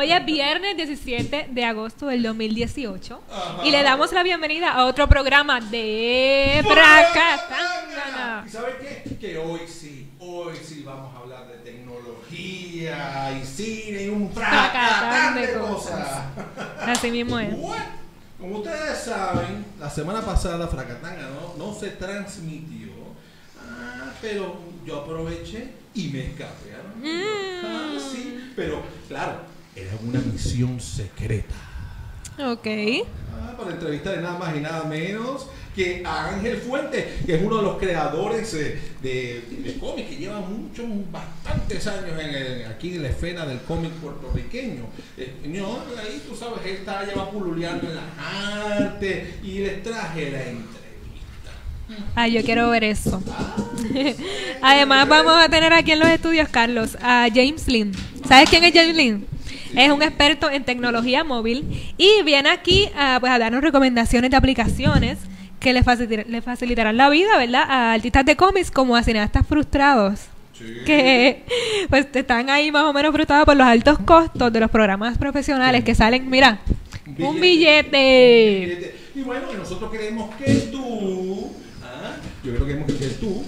Hoy es viernes 17 de agosto del 2018 y le damos la bienvenida a otro programa de Fracatangana. ¿Y sabes qué? Que hoy sí, hoy sí vamos a hablar de tecnología y cine y un fracatán de cosas. Así mismo es. Como ustedes saben, la semana pasada Fracatanga no, no se transmitió, ah, pero yo aproveché y me escapé. ¿no? Mm. Ah, sí, pero claro, era una misión secreta. Ok. Ah, para entrevistar de nada más y nada menos que a Ángel Fuente, que es uno de los creadores eh, de, de cómics, que lleva muchos, bastantes años en el- aquí en la esfera del cómic puertorriqueño. Eh, no, ahí tú sabes, él está lleva pululeando en las artes y les traje la entrevista. Ay, yo quiero ver eso. Además, vamos a tener aquí en los estudios, Carlos, a James Lynn. ¿Sabes quién es James Lynn? Es un experto en tecnología móvil y viene aquí a, pues, a darnos recomendaciones de aplicaciones que le, facilitar- le facilitarán la vida, ¿verdad? A artistas de cómics como a cineastas frustrados. Que pues están ahí más o menos frustrados por los altos costos de los programas profesionales que salen, mira, un billete. Y bueno, nosotros queremos que tú, ah, yo creo que queremos que tú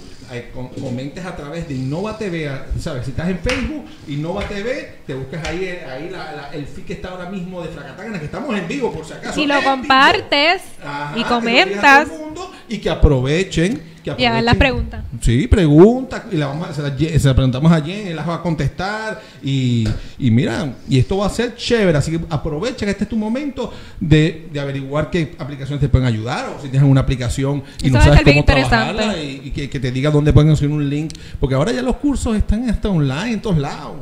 comentes a través de Innova TV, ¿sabes? Si estás en Facebook, Innova TV, te buscas ahí, eh, ahí la- la- el feed que está ahora mismo de Fracatangana, que estamos en vivo por si acaso. Y lo compartes y comentas mundo y que aprovechen. Que y hagan las aprovechen. preguntas. Sí, pregunta y la vamos a, se, la, se la preguntamos a Jen, él las va a contestar y, y mira, y esto va a ser chévere, así que aprovecha que este es tu momento de, de averiguar qué aplicaciones te pueden ayudar o si tienes una aplicación y Eso no sabes cómo trabajarla y, y que, que te diga dónde pueden conseguir un link, porque ahora ya los cursos están hasta online en todos lados.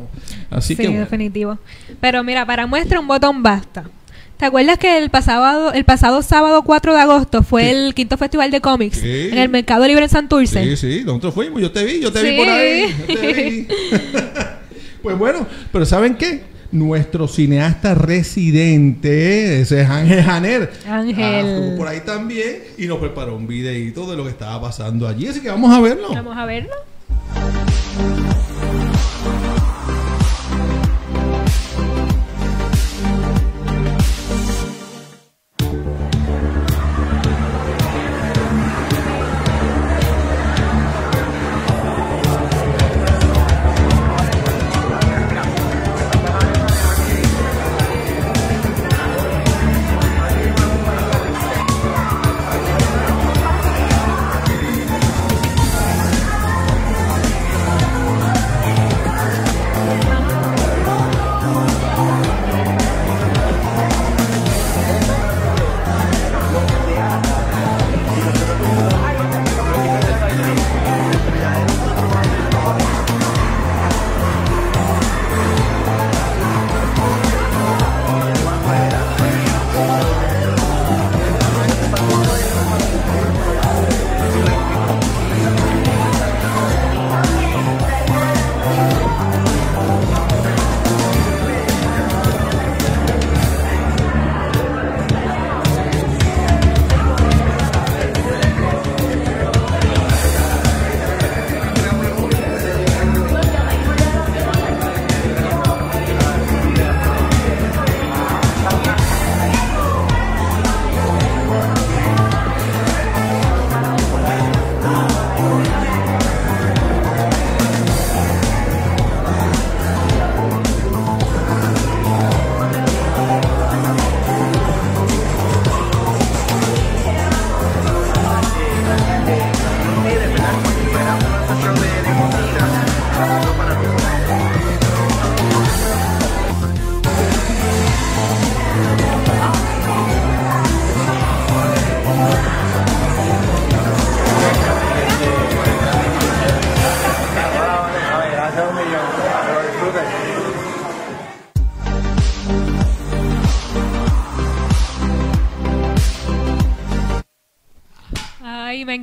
Así Sí, que bueno. definitivo. Pero mira, para muestra un botón basta. ¿Te acuerdas que el pasado, el pasado sábado 4 de agosto fue Sí. el quinto festival de cómics Sí. en el Mercado Libre en Santurce? Sí, sí, nosotros fuimos, yo te vi, yo te Sí. vi por ahí. yo te vi. pues bueno, pero ¿saben qué? Nuestro cineasta residente, ese es Ángel Janer. Ángel. ah, estuvo por ahí también y nos preparó un videito de lo que estaba pasando allí. Así que vamos a verlo. Vamos a verlo.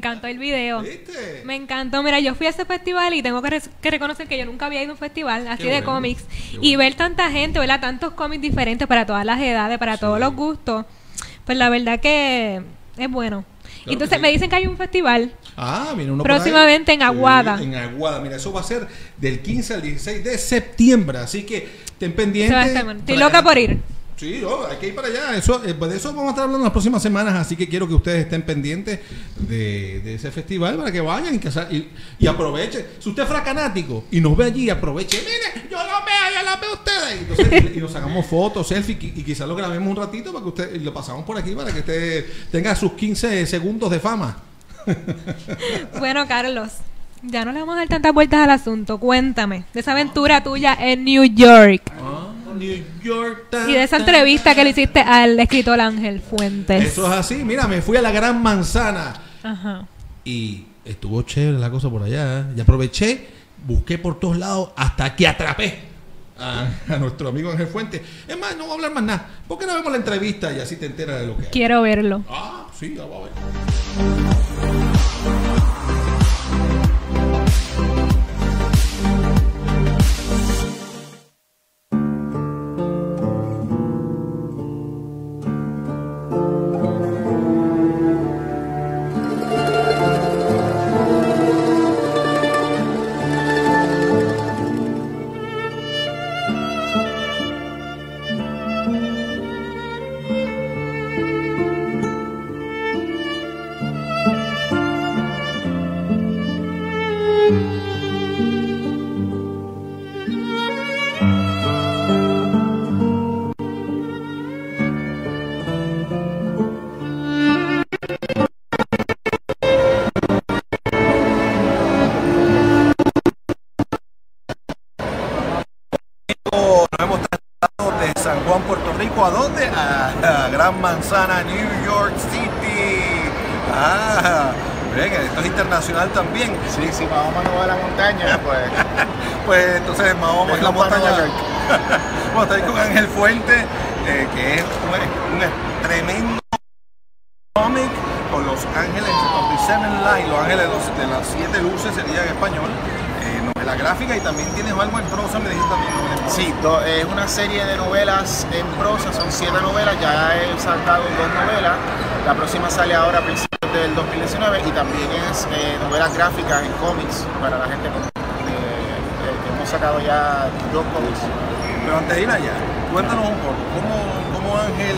Encantó el video. ¿Viste? Me encantó. Mira, yo fui a ese festival y tengo que, re- que reconocer que yo nunca había ido a un festival así Qué de bueno, cómics. qué Y bueno. ver tanta gente, ¿verdad? Tantos cómics diferentes para todas las edades, para todos los gustos. Pues la verdad que es bueno. Entonces sí. me dicen que hay un festival Ah, viene uno. Próximamente en Aguada. En Aguada. Mira, eso va a ser del 15 al 16 de septiembre. Así que estén pendientes. Estoy loca por ir. Sí, no, hay que ir para allá. Eso, eh, pues de eso vamos a estar hablando en las próximas semanas. Así que quiero que ustedes estén pendientes de, de ese festival para que vayan y, que y, y aprovechen. Si usted es fracanático y nos ve allí, aproveche. Mire, yo lo veo, yo lo veo a ustedes. Y, entonces, y, y nos sacamos fotos, selfies y, y quizás lo grabemos un ratito para que usted y lo pasamos por aquí para que usted tenga sus 15 segundos de fama. Bueno, Carlos, ya no le vamos a dar tantas vueltas al asunto. Cuéntame de esa aventura tuya en New York Ah, New York. ta, y de esa ta, entrevista ta. que le hiciste al escritor Ángel Fuentes. Eso es así. Mira, me fui a la Gran Manzana. Ajá. Y estuvo chévere la cosa por allá. ¿eh? Y aproveché, busqué por todos lados hasta que atrapé a, a nuestro amigo Ángel Fuentes. Es más, no voy a hablar más nada. ¿Por qué no vemos la entrevista y así te enteras de lo que hay? Quiero verlo. Ah, sí, ya va a ver. La Gran Manzana, New York City. Ah, esto es internacional también. Sí, sí, Mahoma no va a la montaña, pues. Pues entonces Mahoma es la montaña. Bueno, estoy con Ángel Fuente, eh, que es un, un tremendo cómic con los ángeles of the Seven Light, los ángeles de las siete luces sería en español. Novela gráfica y también tienes algo en prosa, me dijiste también. prosa. Sí, do- es una serie de novelas en prosa, son siete novelas, ya he saltado dos novelas. La próxima sale ahora a principios del 2019 y también es eh, novelas gráficas en cómics para la gente que, hemos sacado ya dos cómics. Pero antes de ir allá, cuéntanos un poco, ¿cómo, cómo Ángel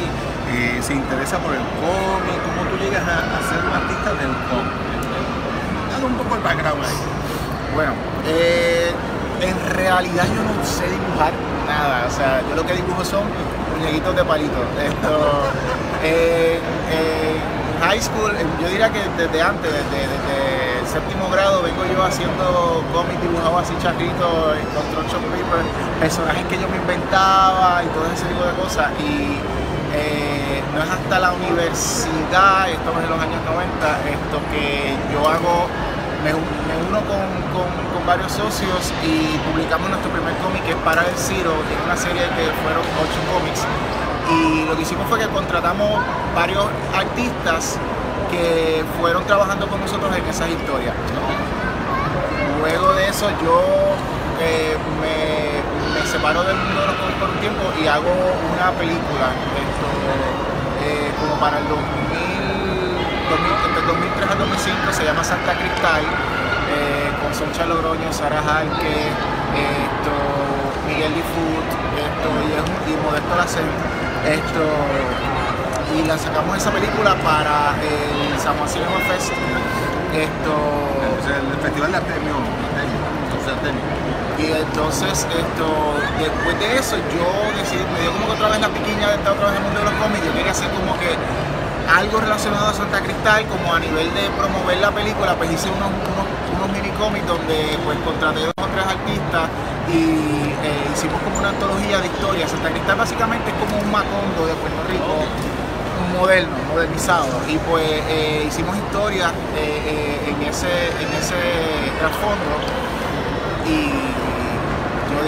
eh, se interesa por el cómic? ¿Cómo tú llegas a, a ser un artista del cómic? Dale un poco el background ahí. Bueno, eh, en realidad yo no sé dibujar nada, o sea, yo lo que dibujo son muñequitos de palito. Esto, eh, eh, high school, eh, yo diría que desde antes, desde, desde el séptimo grado, vengo yo haciendo cómics dibujados así charritos, en control shop paper, personajes que yo me inventaba y todo ese tipo de cosas. Y eh, no es hasta la universidad, esto es en los años 90, esto que yo hago me, un- me uno con, varios socios y publicamos nuestro primer cómic que es Para el Ciro, es una serie que fueron ocho cómics. Y lo que hicimos fue que contratamos varios artistas que fueron trabajando con nosotros en esas historias. Luego de eso yo eh, me, separo del mundo de los cómics por un tiempo y hago una película esto, eh, como para el 2000, 2000, entre el 2003 al 2005 se llama Santa Cristal eh, con Soncha Logroño, Sara Jalque, esto, Miguel Difut esto, y, es y Modesto Lacen, esto y la sacamos esa película para el San Juan Cinema Fest esto O sea, el Festival de Artemio, Artemio, entonces Artemio. y entonces, esto, después de eso, yo decidí, me dio como que otra vez la piquiña de estar otra vez en el mundo de los cómics. Yo quería hacer como que algo relacionado a Santa Cristal, como a nivel de promover la película, pues hice unos, unos, mini cómics donde pues contraté dos o tres artistas y eh, hicimos como una antología de historias. Santa Cristal básicamente es como un macondo de Puerto Rico moderno, modernizado. Y pues eh, hicimos historias eh, en ese, en ese trasfondo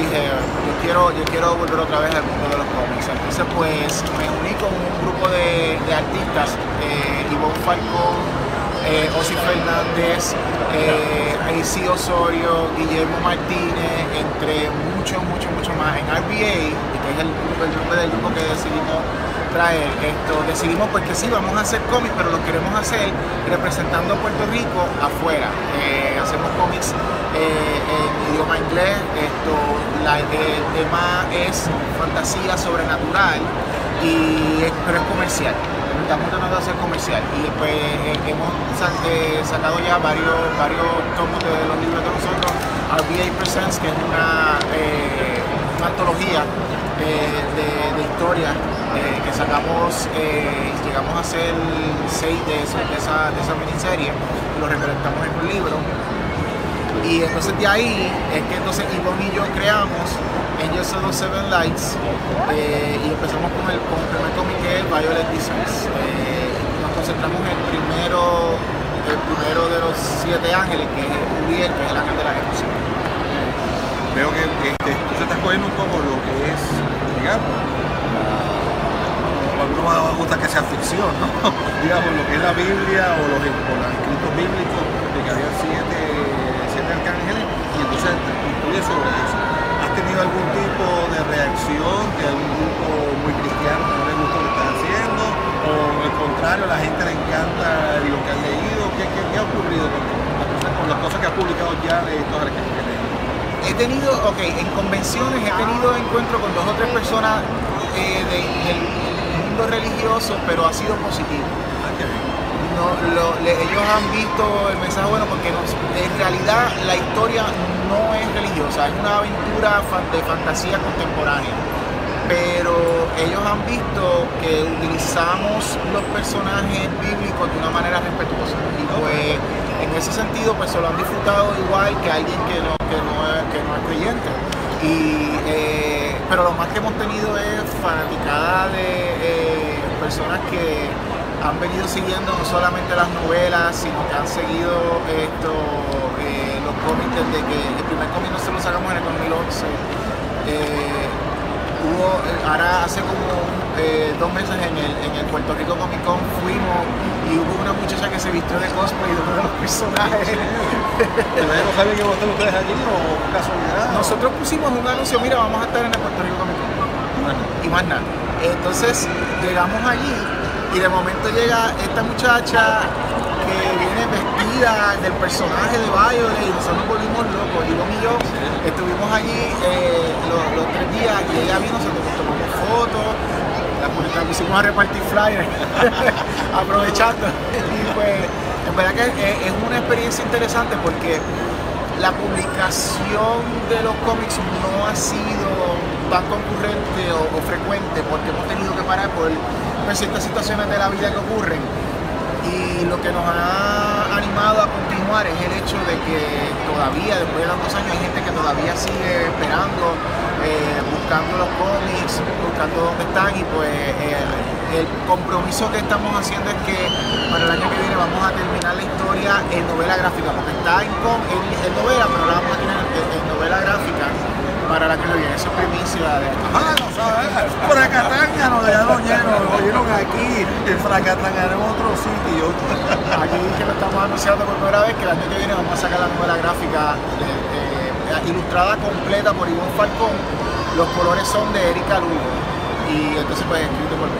dije, yo quiero, yo quiero volver otra vez al mundo de los cómics. Entonces pues me uní con un grupo de, artistas, eh, Ivonne Falcón, eh, Osi Fernández, eh, Osorio, Guillermo Martínez, entre muchos, muchos, muchos más en RBA, que es el, el nombre del grupo que decidimos traer. Esto, decidimos pues que sí, vamos a hacer cómics, pero lo queremos hacer representando a Puerto Rico afuera. Eh, hacemos cómics eh, en idioma inglés, esto, la- el tema es fantasía sobrenatural, y pero es comercial. Estamos tratando de hacer comercial y pues eh, hemos eh, sacado ya varios, varios tomos de los libros de nosotros. RBA Presents, que es una, una antología de, historias eh, que sacamos, eh, llegamos a hacer seis de, de, esa, de esa miniserie, lo recolectamos en un libro. Y entonces de ahí es que entonces Ivonne y yo creamos Angels of Seven Lights eh, y empezamos con el, con el primer cómic que es Violet Designs. Eh, nos concentramos en el primero, el primero de los siete ángeles, que es Uriel, que es el ángel de la ejecución. Veo que este, tú estás cogiendo un poco lo que es, digamos, la- a algunos nos gusta que sea ficción, ¿no? digamos, lo que es la Biblia o los, los escritos bíblicos de que había siete, siete arcángeles y entonces te construyes sobre eso. ¿Has tenido algún tipo de reacción de algún grupo muy cristiano que no le gusta lo que estás haciendo? ¿O al contrario, a la gente le encanta lo que han leído? ¿Qué, qué, qué ha ocurrido con, con las cosas que ha publicado ya de estos arcángeles? He tenido, ok, en convenciones he tenido encuentro con dos o tres personas eh, de- del mundo religioso, pero ha sido positivo. No, lo- le- ellos han visto el mensaje bueno porque nos- en realidad la historia no es religiosa, es una aventura de fantasía contemporánea. Pero ellos han visto que utilizamos los personajes bíblicos de una manera respetuosa. Y pues en ese sentido pues se lo han disfrutado igual que alguien que no, que no, es, que no es creyente. Y, eh, pero lo más que hemos tenido es fanaticada de eh, personas que han venido siguiendo no solamente las novelas, sino que han seguido esto, eh, los cómics desde que el primer cómic nosotros lo sacamos en el 2011. Eh, hubo, ahora hace como eh, dos meses en el, en el Puerto Rico Comic Con fuimos y hubo una muchacha que se vistió de cosplay de uno de los personajes. ¿Ustedes no saben que ustedes allí o casualidad? Nosotros pusimos un anuncio, mira, vamos a estar en el Puerto Rico Comic Con y más nada. Entonces llegamos allí y de momento llega esta muchacha que viene vestida del personaje de Violet y nosotros nos volvimos locos. Ivonne y yo estuvimos allí eh, los, los tres días y ella vino, nosotros nos tomamos fotos, la publicamos, pusimos a repartir flyers aprovechando. Y pues en verdad que es, es una experiencia interesante porque la publicación de los cómics no ha sido tan concurrente o, frecuente porque hemos tenido que parar por ciertas situaciones de la vida que ocurren. Y lo que nos ha animado a continuar es el hecho de que todavía, después de tantos años, hay gente que todavía sigue esperando, eh, buscando los cómics, buscando dónde están y pues eh, el compromiso que estamos haciendo es que para el año que viene vamos a terminar la historia en novela gráfica, porque está en, en, en novela, pero la vamos a tener en, en novela gráfica para la que viene. Eso es primicia de Ah, no sabes. Fracatanga nos dejaron lleno, lo oyeron aquí. El Fracatanga en otro sitio. Aquí que lo estamos anunciando por primera vez que el año que viene vamos a sacar la novela gráfica ilustrada completa por Ivonne Falcón. Los colores son de Erika Lugo y entonces pues escrito por mí.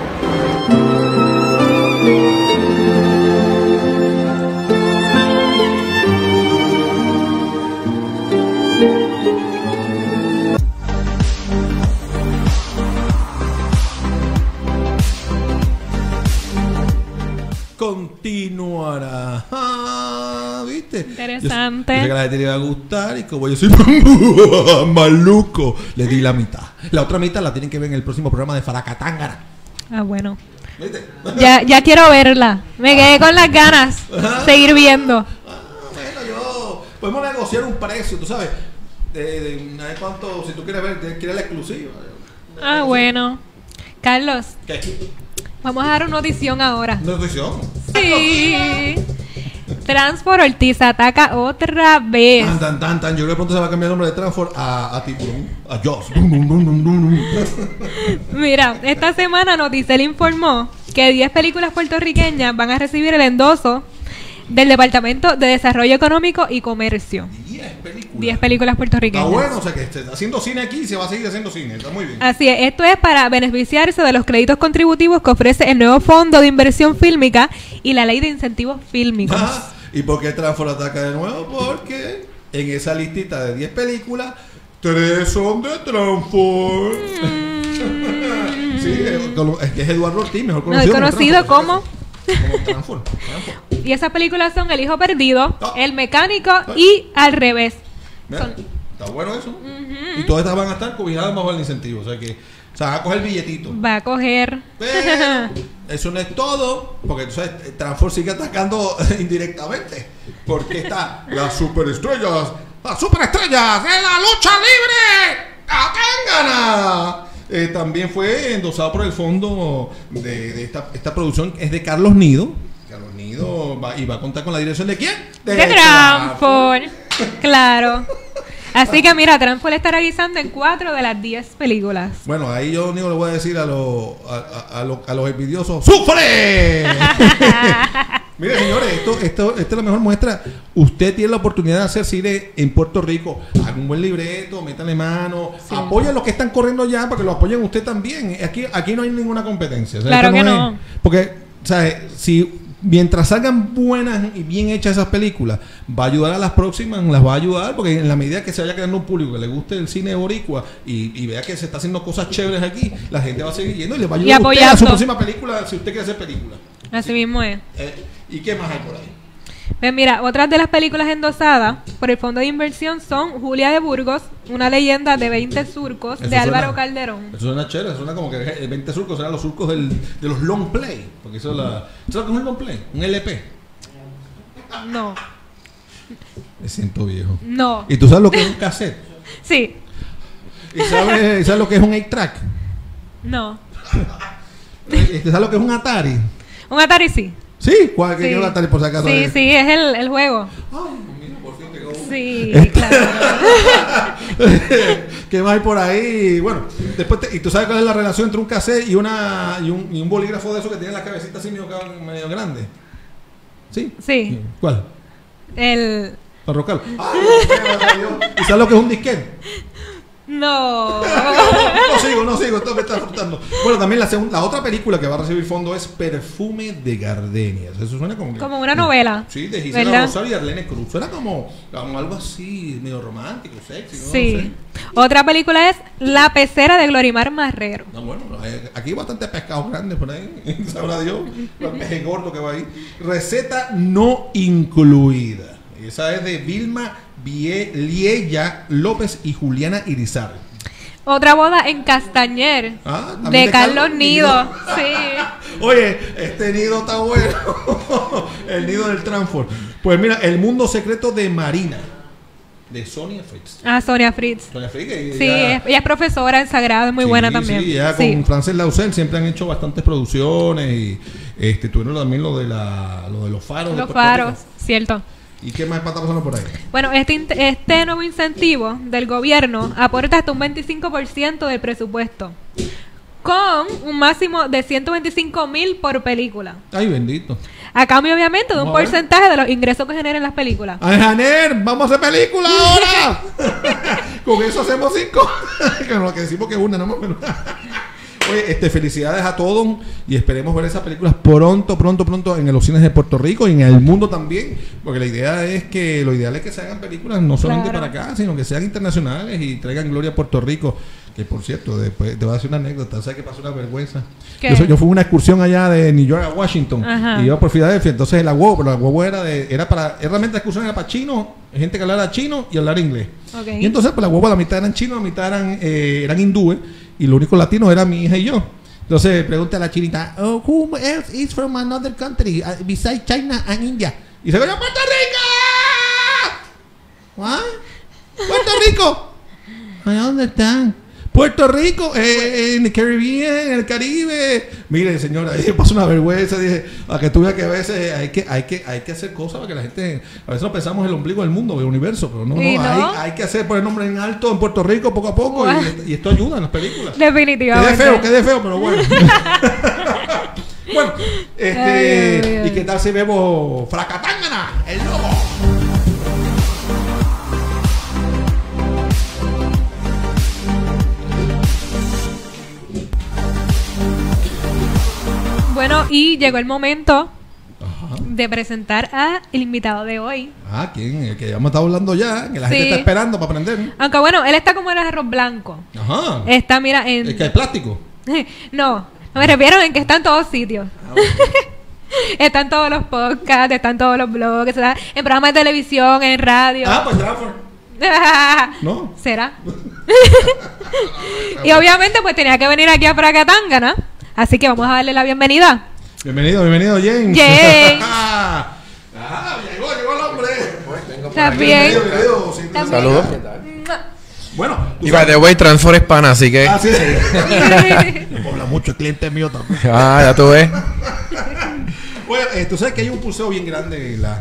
Interesante. Yo, yo sé que a la gente le va a gustar y como yo soy maluco, le di la mitad. La otra mitad la tienen que ver en el próximo programa de Faracatángara. Ah, bueno. ¿Viste? Ya, ya quiero verla. Me quedé con las ganas. Seguir viendo. Ah, bueno, yo. Podemos negociar un precio, tú sabes. De, de, de cuánto, si tú quieres ver, quieres la exclusiva. Ah, bueno. Carlos, ¿Qué? vamos a dar una audición ahora. ¿No es ficción? Sí. Transport Ortiz ataca otra vez. Tan, tan, tan, tan. Yo creo que pronto se va a cambiar el nombre de Transform a, a Tiburón. A Joss. Mira, esta semana Noticel informó que 10 películas puertorriqueñas van a recibir el endoso del Departamento de Desarrollo Económico y Comercio. 10 películas. películas. 10 películas Está puertorriqueñas. bueno, o sea que se está haciendo cine aquí se va a seguir haciendo cine. Está muy bien. Así es, esto es para beneficiarse de los créditos contributivos que ofrece el nuevo Fondo de Inversión Fílmica y la Ley de Incentivos Fílmicos. Ah, ¿Y por qué Transfor ataca de nuevo? Porque en esa listita de 10 películas, 3 son de Transfor. sí, es, que es Eduardo Ortiz, mejor Mm. No, conocido, conocido como. Y esas películas son El Hijo Perdido, Ah. El Mecánico y Al Revés. Mira, Son- Está bueno eso. Y todas estas van a estar cobijadas bajo el incentivo. O sea que, sea, van a coger billetito. Va a coger... Pero eso no es todo, porque tú sabes, Transfor sigue atacando indirectamente. Porque está las superestrellas, las superestrellas de la lucha libre. ¡Atangana! Eh, también fue endosado por el fondo de, de esta, esta producción, es de Carlos Nido. Carlos Nido va, y va a contar con la dirección de quién? De Transfor. Claro. Así que mira, Transfor estará guisando en 4 de las 10 películas. Bueno, ahí yo lo único le voy a decir a, los a, a- a los- a los envidiosos: ¡Sufre! Mire, señores, esto, esto, esta es la mejor muestra. Usted tiene la oportunidad de hacer cine en Puerto Rico. Haga un buen libreto, métale mano, apoya a los que están corriendo ya para que lo apoyen usted también. Aquí, aquí no hay ninguna competencia. O sea, Claro que es- no. porque, ¿sabes? Si mientras salgan buenas y bien hechas esas películas, va a ayudar a las próximas, las va a ayudar, porque en la medida que se vaya creando un público que le guste el cine boricua y, y vea que se está haciendo cosas chéveres aquí, la gente va a seguir yendo y le va a ayudar a usted a su próxima película si usted quiere hacer película. Así mismo es. Eh, ¿Y qué más hay por ahí? Pues mira, otras de las películas endosadas por el Fondo de Inversión son Julia de Burgos, una leyenda de 20 surcos Eso de Álvaro suena- Calderón. Eso suena chévere, suena como que el 20 surcos serán los surcos del, de los long play. Porque eso es la. ¿Sabes es un long play? Un LP. No, Me siento viejo. no. ¿Y tú sabes lo que es un cassette? Sí, ¿Y sabes, sabes lo que es un 8-track? no. ¿Y ¿Sabes lo que es un Atari? Un Atari sí. Sí, ¿cuál que Sí. por si acaso? Sí, sí, es el, el juego. Ay, mira, por fin llegó uno. Sí, Este- claro. ¿Qué más hay por ahí? Bueno, después te- ¿y tú sabes cuál es la relación entre un cassette y una y un, y un bolígrafo de esos que tiene la cabecita así medio, medio grande? ¿Sí? Sí. ¿Cuál? El... Para rocarlo. ¡Ay, Dios! ¿Y sabes lo que es un disquete? No. No sigo, no sigo, esto me está frustrando. Bueno, también la, segunda, la otra película que va a recibir fondo es Perfume de Gardenias. Eso suena como que- Como una novela. Sí, de Gisela ¿Verdad? Rosario y Arlene Cruz. Suena como, como algo así, medio romántico, sexy, ¿no? Sí. Otra película es La pecera de Glorimar Marrero. No, bueno, eh, aquí hay bastante pescados grandes por ahí. Sabrá Dios. El gordo que va ahí. Receta no incluida. Esa es de Vilma Vie- Lieya López y Juliana Irizar. Otra boda en Castañer. Ah, de, de Carlos Carlos Nido. Nido. Sí. Oye, este nido está bueno. el nido del Transfor. Pues mira, El mundo secreto de Marina. De Sonia Fritz. Ah, Sonia Fritz. Sonia Fritz. Sí, ella- es- ella es profesora en Sagrado, es muy Sí, buena también. Sí, ella Sí. con Frances Lausel siempre han hecho bastantes producciones y este tuvieron también lo de la lo de los faros. Los faros, cierto. ¿Y qué más está pasando por ahí? Bueno, este, este nuevo incentivo del gobierno aporta hasta un 25% del presupuesto, con un máximo de 125 mil por película. Ay, bendito. A cambio, obviamente, de un porcentaje de los ingresos que generen las películas. ¡Ay, Janer! ¡Vamos a hacer película ahora! Con eso hacemos cinco. Que decimos que una, no más este, felicidades a todos y esperemos ver esas películas pronto, pronto, pronto en los cines de Puerto Rico y en el mundo también, porque la idea es que lo ideal es que se hagan películas no solamente Claro. para acá, sino que sean internacionales y traigan gloria a Puerto Rico. Que por cierto, después te voy a decir una anécdota, ¿sabes qué pasó una vergüenza? Yo, soy- yo fui a una excursión allá de New York a Washington Ajá. y iba por Filadelfia, entonces la huevo, pero la huevo era de, era para, realmente la excursión era para chino, gente que hablara chino y hablar inglés. Y entonces pues la huevo la mitad eran chinos, la mitad eran, eh, eran hindúes y lo único latino era mi hija y yo. Entonces pregunta a la chinita, oh, who else is from another country uh, besides China and India? Y se ¡Puerto Rico! ¿What? ¡Puerto Rico! ¿A dónde están? Puerto Rico, eh, en el Caribbean, en el Caribe. Mire, señora, ahí pasó una vergüenza. Dije, a que tuve que a veces hay que, hay que, hay que hacer cosas para que la gente. A veces no pensamos en el ombligo del mundo, del universo, pero no, no. Hay, hay que hacer poner nombre en alto en Puerto Rico poco a poco y, y esto ayuda en las películas. Definitivamente. feo, quede feo, pero bueno. bueno, este, Ay, ay, ay. ¿y qué tal si vemos Fracatángana, el lobo? Y llegó el momento Ajá. de presentar a el invitado de hoy. Ah, ¿quién? El que ya hemos estado hablando ya, que la gente está esperando para aprender. Aunque bueno, él está como el arroz blanco. Ajá. Está, mira, en... Es que hay plástico. no, no me refiero en que está en todos sitios. está en todos los podcasts, está en todos los blogs, está en programas de televisión, en radio. Ah, pues Rafa. No. ¿Será? y obviamente pues tenía que venir aquí a Fracatangana. Así que vamos a darle la bienvenida. Bienvenido, bienvenido, James. James. ah, llegó, llegó el hombre. ¿Estás bien? Bienvenido, bienvenido. Sí, ¿Estás Saludos. Bueno, Y by the way, Transfor es pana, así que. Ah, sí. Me habla mucho el cliente mío también. Ah, ya tú ves. Bueno, eh, tú sabes que hay un pulseo bien grande en la-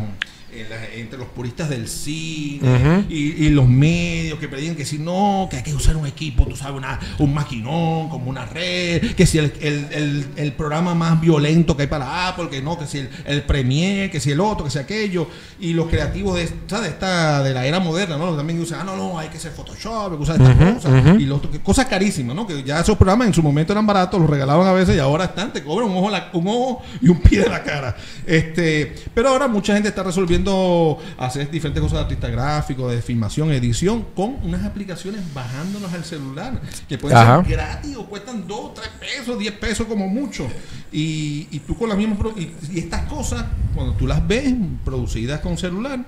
en la- entre los puristas del cine Ujú. y, y los medios que predican que si no, que hay que usar un equipo, tú sabes, una, un maquinón, como una red, que si el, el- el- el programa más violento que hay para Apple, que no, que si el, el Premiere, que si el otro, que si aquello, y los creativos de, de esta de la era moderna, ¿no? También usan, ah, no, no, hay que hacer Photoshop, hay que usar estas cosas, y lo otro, que cosas carísimas, ¿no? Que ya esos programas en su momento eran baratos, los regalaban a veces y ahora están, te cobran un ojo, la- un ojo y un pie de la cara. Este, pero ahora mucha gente está resolviendo hacer diferentes cosas de artista gráfico, de filmación, edición, con unas aplicaciones bajándonos al celular, que pueden Ajá. ser gratis o cuestan 2, 3 pesos, 10 pesos como mucho. Y, y tú con las mismas y, y estas cosas, cuando tú las ves producidas con celular,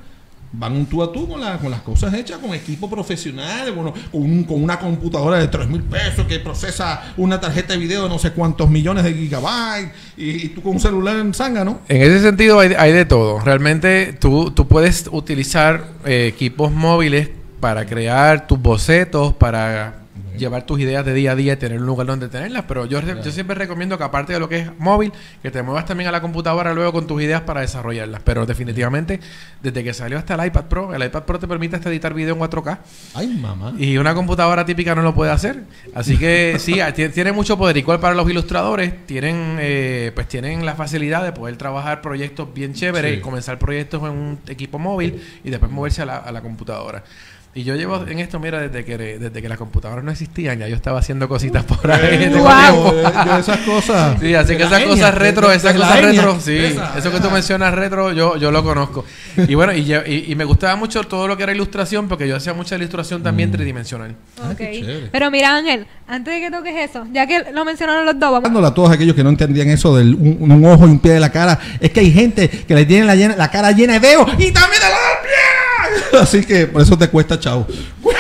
van un tú a tú con, la- con las cosas hechas con equipo profesional, bueno, con, un- con una computadora de 3 mil pesos que procesa una tarjeta de video de no sé cuántos millones de gigabytes y, y tú con un celular en zángano. En ese sentido hay, hay de todo. Realmente tú, tú puedes utilizar eh, equipos móviles para crear tus bocetos, para llevar tus ideas de día a día y tener un lugar donde tenerlas. Pero yo, re- yo siempre recomiendo que aparte de lo que es móvil, que te muevas también a la computadora luego con tus ideas para desarrollarlas. Pero definitivamente, desde que salió hasta el iPad Pro, el iPad Pro te permite hasta editar video en 4K. Ay, mamá. Y una computadora típica no lo puede hacer. Así que sí, ti- tiene mucho poder. Igual para los ilustradores, tienen eh, pues tienen la facilidad de poder trabajar proyectos bien chéveres, Sí. y comenzar proyectos en un equipo móvil y después moverse a la, a la computadora. Y yo llevo en esto, mira, desde que desde que las computadoras no existían, ya yo estaba haciendo cositas por ahí. Eh, yo- yo esas cosas. Sí, así de que esas genia, cosas retro, de- esas cosas retro, sí. Esa, eso que tú mencionas retro, yo, yo lo conozco. Y bueno, y, yo- y, y me gustaba mucho todo lo que era ilustración, porque yo hacía mucha ilustración también tridimensional. Ah, Ok. chévere. Pero mira, Ángel, antes de que toques eso, ya que lo mencionaron los dos, vamos. A todos aquellos que no entendían eso del un, un ojo y un pie de la cara, es que hay gente que le tiene la, llena- la cara llena de dedos y también de la del pie. Así que por eso te cuesta, chao.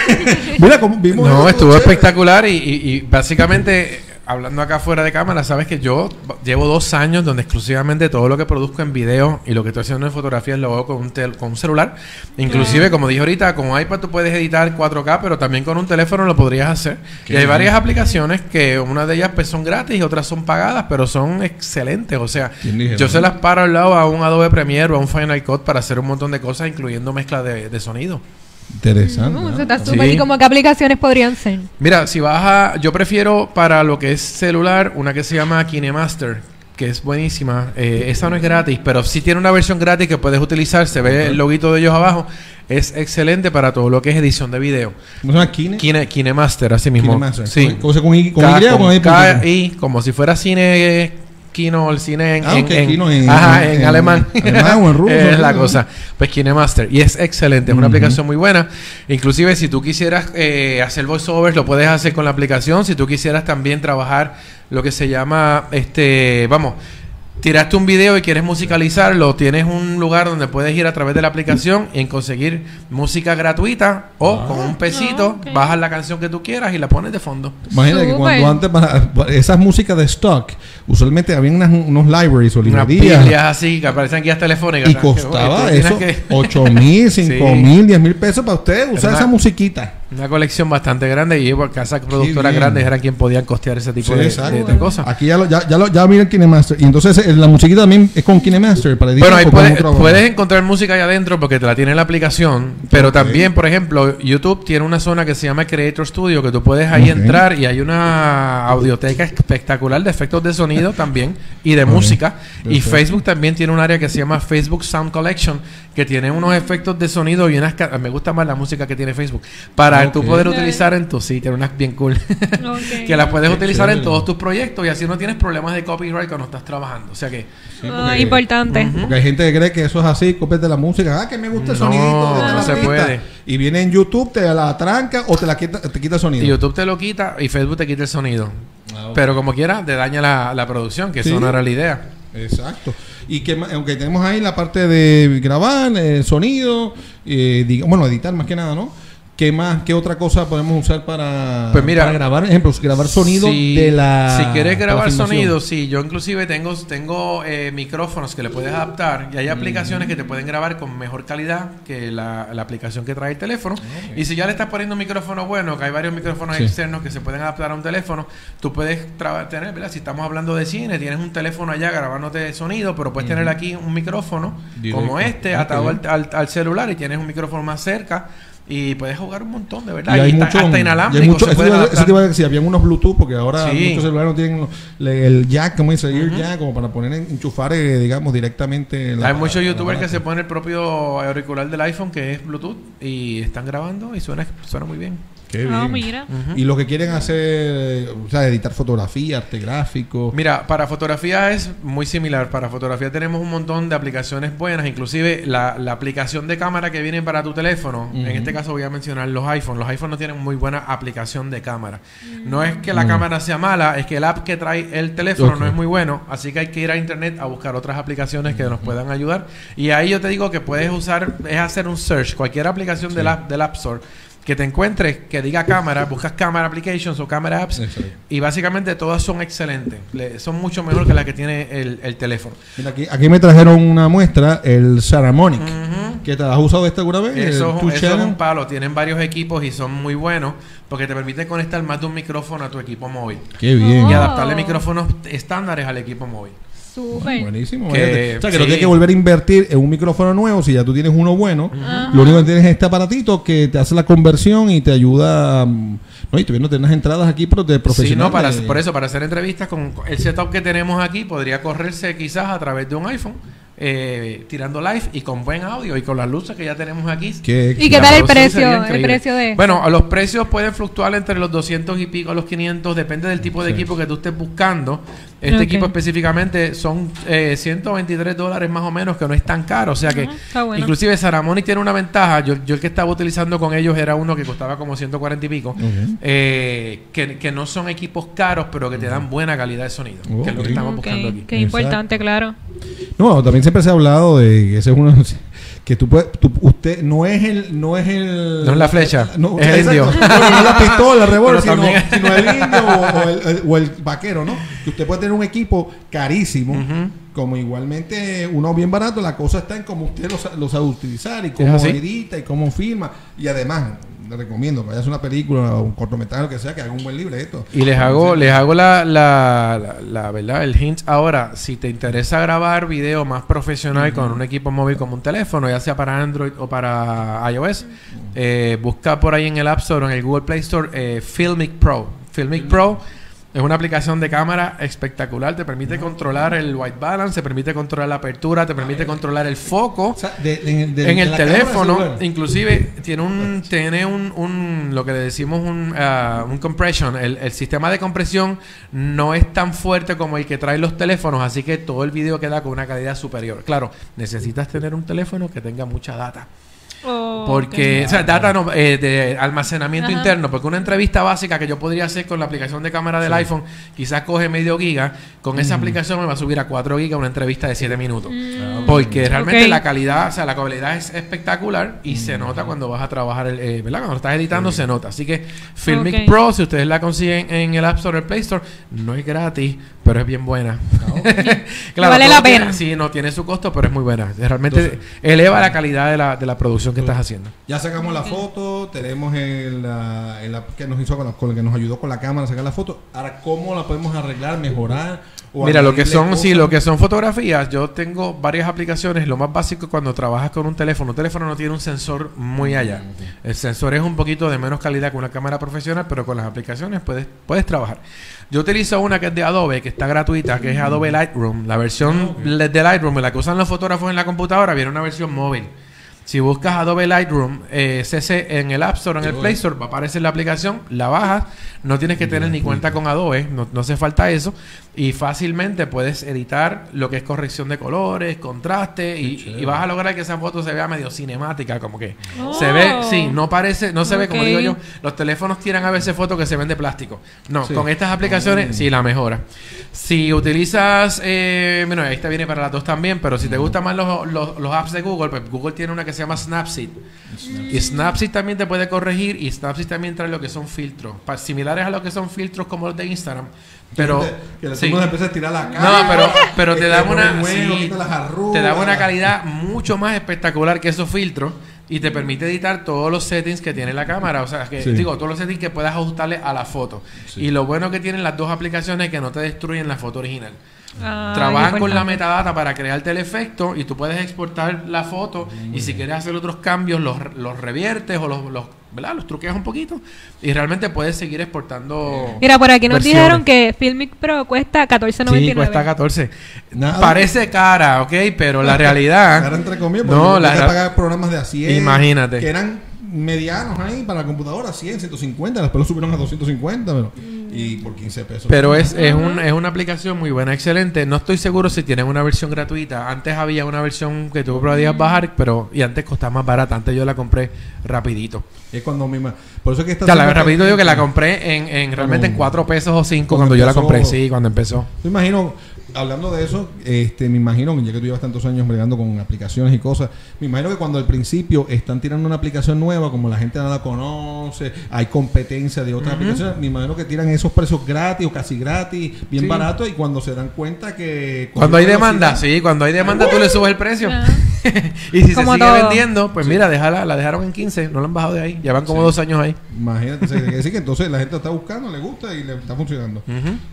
Mira cómo vimos. No, estuvo espectacular y, y- y básicamente, hablando acá fuera de cámara, sabes que yo llevo dos años donde exclusivamente todo lo que produzco en video y lo que estoy haciendo en fotografías lo hago con un, tel- con un celular. Inclusive, como dije ahorita, con iPad tú puedes editar 4K, pero también con un teléfono lo podrías hacer. Qué y hay bien. varias aplicaciones que una de ellas pues son gratis y otras son pagadas, pero son excelentes. O sea, ¿Quién dijera, yo no? se las paro al lado a un Adobe Premiere o a un Final Cut para hacer un montón de cosas, incluyendo mezcla de, de sonido. Interesante. Uh, ¿no? eso está Sí. súper. ¿Y como qué aplicaciones podrían ser? Mira, si vas a... Yo prefiero para lo que es celular una que se llama KineMaster, que es buenísima. Eh, esa no es gratis, pero sí tiene una versión gratis que puedes utilizar. Se ve el loguito de ellos abajo. Es excelente para todo lo que es edición de video. ¿Cómo se llama? Kine? Kine, KineMaster, así mismo. KineMaster. Sí. ¿Cómo se con Y, con K- Y o con I? K- I, como si fuera cine eh, Kino, el cine en, Ah, en- Kino en- ajá, alemán. alemán o en ruso, es la cosa. Pues KineMaster. Y es excelente, es una aplicación muy buena. Inclusive si tú quisieras eh, hacer voiceovers, lo puedes hacer con la aplicación. Si tú quisieras también trabajar lo que se llama, este, vamos, tiraste un video y quieres musicalizarlo, tienes un lugar donde puedes ir a través de la aplicación y conseguir música gratuita o Ah. con un pesito, Ah, bajas la canción que tú quieras y la pones de fondo. Imagínate que cuando antes para, para esas músicas de stock, usualmente había unas- unos libraries o librerías así que aparecen guías telefónicas. y costaba eso que- 8 mil, 5 Sí. mil, 10 mil pesos para usted usar esa musiquita. Una colección bastante grande y por casas productoras grandes eran quien podían costear ese tipo Sí, de, de- de cosas. Aquí ya lo, ya, ya lo, ya mira el KineMaster. Y entonces eh, la musiquita también es con KineMaster para editar Bueno, ahí puedes, puedes encontrar música ahí adentro porque te la tiene en la aplicación. Pero también, por ejemplo, YouTube tiene una zona que se llama Creator Studio que tú puedes ahí entrar y hay una audioteca espectacular de efectos de sonido también y de música. Y. Facebook también tiene un área que se llama Facebook Sound Collection que tiene unos efectos de sonido y unas... Me gusta más la música que tiene Facebook. Para para tú poder utilizar en tu sitio, unas bien cool. Que las puedes utilizar en todos tus proyectos y así no tienes problemas de copyright cuando estás trabajando. O sea que Sí, Ah, importante. Porque hay gente que cree que eso es así, cópiate la música, ah, que me gusta el No, sonidito de no se artista. puede. Y viene en YouTube, te la tranca o te la quita, te quita el sonido. y YouTube te lo quita y Facebook te quita el sonido. Ah. Pero como quiera, te daña la, la producción, que Sí. eso no era la idea. Exacto. Y que aunque tenemos ahí la parte de grabar, eh, sonido, eh, diga- bueno, editar más que nada, ¿no? ¿Qué más, qué otra cosa podemos usar para, Pues mira, para grabar? Ejemplo, grabar sonido Si- de la. Si quieres grabar sonido, sí, yo inclusive tengo, tengo eh, micrófonos que le puedes adaptar y hay aplicaciones que te pueden grabar con mejor calidad que la, la aplicación que trae el teléfono. Y si ya le estás poniendo un micrófono bueno, que hay varios micrófonos Sí. externos que se pueden adaptar a un teléfono, tú puedes tener, ¿verdad? Si estamos hablando de cine, tienes un teléfono allá grabándote sonido, pero puedes tener aquí un micrófono Directo. como este Ah, atado al celular y tienes un micrófono más cerca. Y puedes jugar un montón, de Y verdad. hay Y está- mucho, hasta y inalámbrico hay mucho, se adaptar. eso te iba a decir, habían unos Bluetooth, porque ahora Sí. muchos celulares no tienen el jack, como dice, ear jack, como para poner, en- enchufar, eh, digamos, directamente. la- Hay muchos youtubers que se ponen el propio auricular del iPhone que es Bluetooth y están grabando y suena, suena muy bien. Qué Ah, bien. mira. Y los que quieren hacer, o sea, editar fotografía, arte gráfico. Mira, para fotografía es muy similar. Para fotografía tenemos un montón de aplicaciones buenas, inclusive la, la aplicación de cámara que viene para tu teléfono. En este caso voy a mencionar los iPhones. Los iPhones no tienen muy buena aplicación de cámara. No es que la cámara sea mala, es que el app que trae el teléfono no es muy bueno. Así que hay que ir a internet a buscar otras aplicaciones que nos puedan ayudar. Y ahí yo te digo que puedes usar, es hacer un search, cualquier aplicación del, app, del App Store que te encuentres que diga cámara, buscas cámara applications o cámara apps y básicamente todas son excelentes. Le- son mucho mejor que las que tiene el, el teléfono. Mira, aquí, aquí me trajeron una muestra, el Saramonic. ¿Que te has usado este alguna vez? Eso, El es- eso un palo. Tienen varios equipos y son muy buenos porque te permite conectar más de un micrófono a tu equipo móvil Qué bien. y adaptarle micrófonos estándares al equipo móvil. Súper. Buenísimo. Que- o sea, que no sí. tienes que volver a invertir en un micrófono nuevo si ya tú tienes uno bueno. Lo único que tienes es este aparatito que te hace la conversión y te ayuda. mm, no, y todavía no tienes entradas aquí pero de Sí, profesional. no, para, de- por eso, para hacer entrevistas con el setup que tenemos aquí, podría correrse quizás a través de un iPhone, eh, tirando live y con buen audio y con las luces que ya tenemos aquí. Qué ¿Y qué tal el precio? El precio de Bueno, los precios pueden fluctuar entre los 200 y pico a los 500, depende del tipo de Sí. equipo que tú estés buscando. Este equipo específicamente son eh, 123 dólares más o menos, que no es tan caro. O sea que, bueno. inclusive Saramonic tiene una ventaja. Yo, yo el que estaba utilizando con ellos era uno que costaba como 140 y pico. Eh, que, que no son equipos caros, pero que te dan buena calidad de sonido. Que es lo que estamos buscando aquí. Qué importante, claro. No, también siempre se ha hablado de que ese es uno que tú puedes, tú- usted no es el, no es el, No es la flecha, no, es el indio. No, no es la pistola, el revólver, sino, el indio o, o el, el- o el vaquero, ¿no? Que usted puede tener un equipo carísimo, como igualmente uno bien barato. La cosa está en cómo usted lo, lo sabe utilizar y cómo edita y cómo filma y además le recomiendo que vaya a una película o un cortometraje, lo que sea, que haga un buen libreto. Y les hago, les hago la, la, la, la verdad, el hint ahora. Si te interesa grabar video más profesional con un equipo móvil como un teléfono, ya sea para Android o para iOS, eh, busca por ahí en el App Store o en el Google Play Store eh, Filmic Pro. Filmic Pro es una aplicación de cámara espectacular. Te permite controlar el white balance, te permite controlar la apertura, te permite controlar el foco O sea, de- de- de- en el teléfono, inclusive tiene un tiene un, un- lo que le decimos un, ah, un compression. El, el sistema de compresión no es tan fuerte como el que trae los teléfonos, así que todo el video queda con una calidad superior. Claro, necesitas tener un teléfono que tenga mucha data. Oh, Porque, o sea, data no, eh, de almacenamiento Ajá. interno, porque una entrevista básica que yo podría hacer con la aplicación de cámara del iPhone, quizás coge medio giga, con esa aplicación me va a subir a 4 gigas una entrevista de 7 minutos. Mm, Porque realmente la calidad, o sea, la calidad es espectacular y se nota cuando vas a trabajar, el, eh, ¿verdad? Cuando estás editando se nota. Así que Filmic. Pro, si ustedes la consiguen en el App Store o el Play Store, no es gratis, pero es bien buena. Vale todo la tiene- pena. sí, no tiene su costo, pero es muy buena. Realmente Entonces- eleva la calidad de la, de la producción que estás haciendo. Ya sacamos la foto, tenemos el, la- el app que nos hizo con, la- con el que nos ayudó con la cámara a sacar la foto. Ahora, ¿cómo la podemos arreglar, mejorar? o Mira, lo que son, sí, cosas? lo que son fotografías, yo tengo varias aplicaciones. Lo más básico es cuando trabajas con un teléfono. Un teléfono no tiene un sensor muy allá. El sensor es un poquito de menos calidad que una cámara profesional, pero con las aplicaciones puedes, puedes trabajar. Yo utilizo una que es de Adobe, que está gratuita, que es Adobe Lightroom. La versión le- de Lightroom, la que usan los fotógrafos en la computadora, viene una versión móvil. Si buscas Adobe Lightroom eh, CC en el App Store o en el Play Store, va a aparecer la aplicación, la bajas, no tienes que tener ni cuenta con Adobe, no, no hace falta eso, y fácilmente puedes editar lo que es corrección de colores, contraste, y, y vas a lograr que esa foto se vea medio cinemática, como que se ve, Oh. sí, no parece, no se ve como digo yo, los teléfonos tiran a veces fotos que se ven de plástico. No, Sí. con estas aplicaciones sí la mejora. Si utilizas, eh, bueno, esta viene para las dos también, pero si te gustan más los, los, los apps de Google, pues Google tiene una que se llama Snapseed. Y Snapseed también te puede corregir y Snapseed también trae lo que son filtros, similares a lo que son filtros como los de Instagram. Pero que la sí. sí. empieza a tirar la cara. No, pero, pero te pone una sí, arrugas. te dan una calidad mucho más espectacular que esos filtros y te permite editar todos los settings que tiene la cámara, o sea, que Sí. digo, todos los settings que puedas ajustarle a la foto. Y lo bueno que tienen las dos aplicaciones es que no te destruyen la foto original. Ah, Trabajan con la metadata para crearte el efecto y tú puedes exportar la foto y si quieres hacer otros cambios los, los reviertes o los, los, ¿verdad? los truqueas un poquito y realmente puedes seguir exportando. Mira, por aquí nos versiones. dijeron que Filmic Pro cuesta 14.99. Sí, cuesta 14. Nada. Parece cara, ¿ok? Pero la realidad... Cara entre comillas, porque no, la que pagar programas de a 100. Imagínate. Que eran medianos ahí para la computadora, 100, 150. Después lo subieron a 250, pero. Y por 15 pesos. Pero es, es, un- es una aplicación muy buena, excelente. No estoy seguro si tienen una versión gratuita. Antes había una versión que tú podías bajar, pero y antes costaba más barata. Antes yo la compré rapidito. Es cuando misma. Por eso es que esta. O sea, la, rapidito digo que la compré en, en realmente en Como- 4 pesos o 5 cuando cuando yo la compré. Sí, cuando empezó. Me imagino, hablando de eso, este, me imagino, ya que tú llevas tantos años bregando con aplicaciones y cosas, me imagino que cuando al principio están tirando una aplicación nueva, como la gente no la conoce, hay competencia de otras aplicaciones, me imagino que tiran esos precios gratis o casi gratis, bien Sí. baratos, y cuando se dan cuenta que... Cuando hay demanda, sí, cuando hay demanda tú le subes el precio. Y si se Como sigue todo. vendiendo, pues mira, déjala, la dejaron en 15, no la han bajado de ahí. Llevan como Sí. dos años ahí. Imagínate, se quiere decir que entonces la gente está buscando, le gusta y le está funcionando.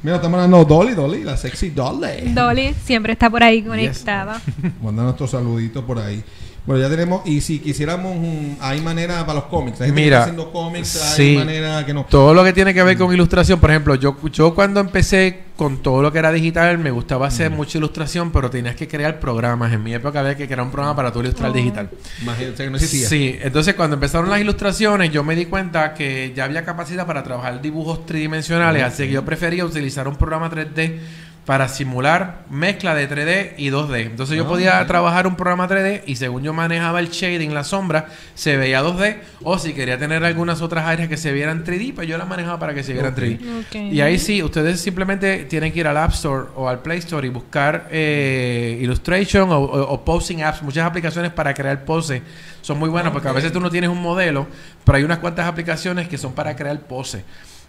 Mira, estamos hablando de Dolly, Dolly, la sexy Dolly. Dolly siempre está por ahí conectada. Manda nuestros saluditos por ahí. Bueno, ya tenemos, y si quisiéramos, un- hay manera para los cómics. Hay Mira, haciendo cómics, hay sí. manera que no. Todo lo que tiene que ver con ilustración, por ejemplo, yo, yo cuando empecé con todo lo que era digital, me gustaba hacer mucha ilustración, pero tenías que crear programas. En mi época había que crear un programa para tu ilustrar Oh. digital. Imagínate que no existía. Sí, entonces cuando empezaron las ilustraciones, yo me di cuenta que ya había capacidad para trabajar dibujos tridimensionales, así que yo prefería utilizar un programa 3D para simular mezcla de 3D y 2D. Entonces yo Ah, podía trabajar un programa 3D y según yo manejaba el shading, la sombra, se veía 2D, o si quería tener algunas otras áreas que se vieran 3D, pues yo las manejaba para que se vieran Ok. 3D. Ok. Y ahí sí, ustedes simplemente tienen que ir al App Store o al Play Store y buscar eh, Illustration o, o- o Posing Apps. Muchas aplicaciones para crear poses son muy buenas porque a veces tú no tienes un modelo, pero hay unas cuantas aplicaciones que son para crear poses.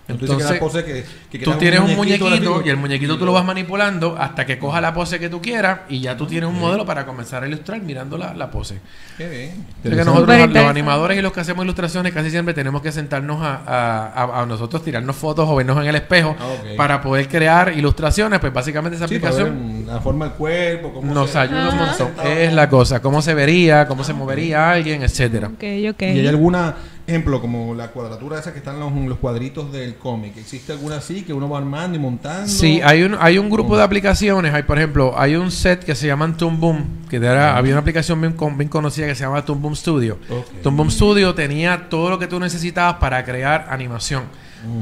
Entonces, Entonces, pose que, que tú tienes un muñequito muñequito gráfico y el muñequito tú lo vas manipulando hasta que coja la pose que tú quieras y ya tú tienes un modelo para comenzar a ilustrar mirando la, la pose. Qué bien. Que nosotros, los animadores y los que hacemos ilustraciones, casi siempre tenemos que sentarnos a, a- a- a nosotros tirarnos fotos o vernos en el espejo Ah, ok. para poder crear ilustraciones. Pues básicamente esa Sí, aplicación la forma del cuerpo, cómo nos se- ayuda un montón. Es la cosa, cómo se vería, cómo se movería alguien, etcétera. Ok, ok. ¿Y hay alguna, ejemplo, como la cuadratura esa que están los, los cuadritos del cómic? ¿Existe alguna así que uno va armando y montando? Sí, hay un, hay un grupo de aplicaciones. Hay, por ejemplo, hay un set que se llama Toon Boom, que era, había una aplicación bien, bien conocida que se llama Toon Boom Studio. Ok. Toon Boom Studio tenía todo lo que tú necesitabas para crear animación.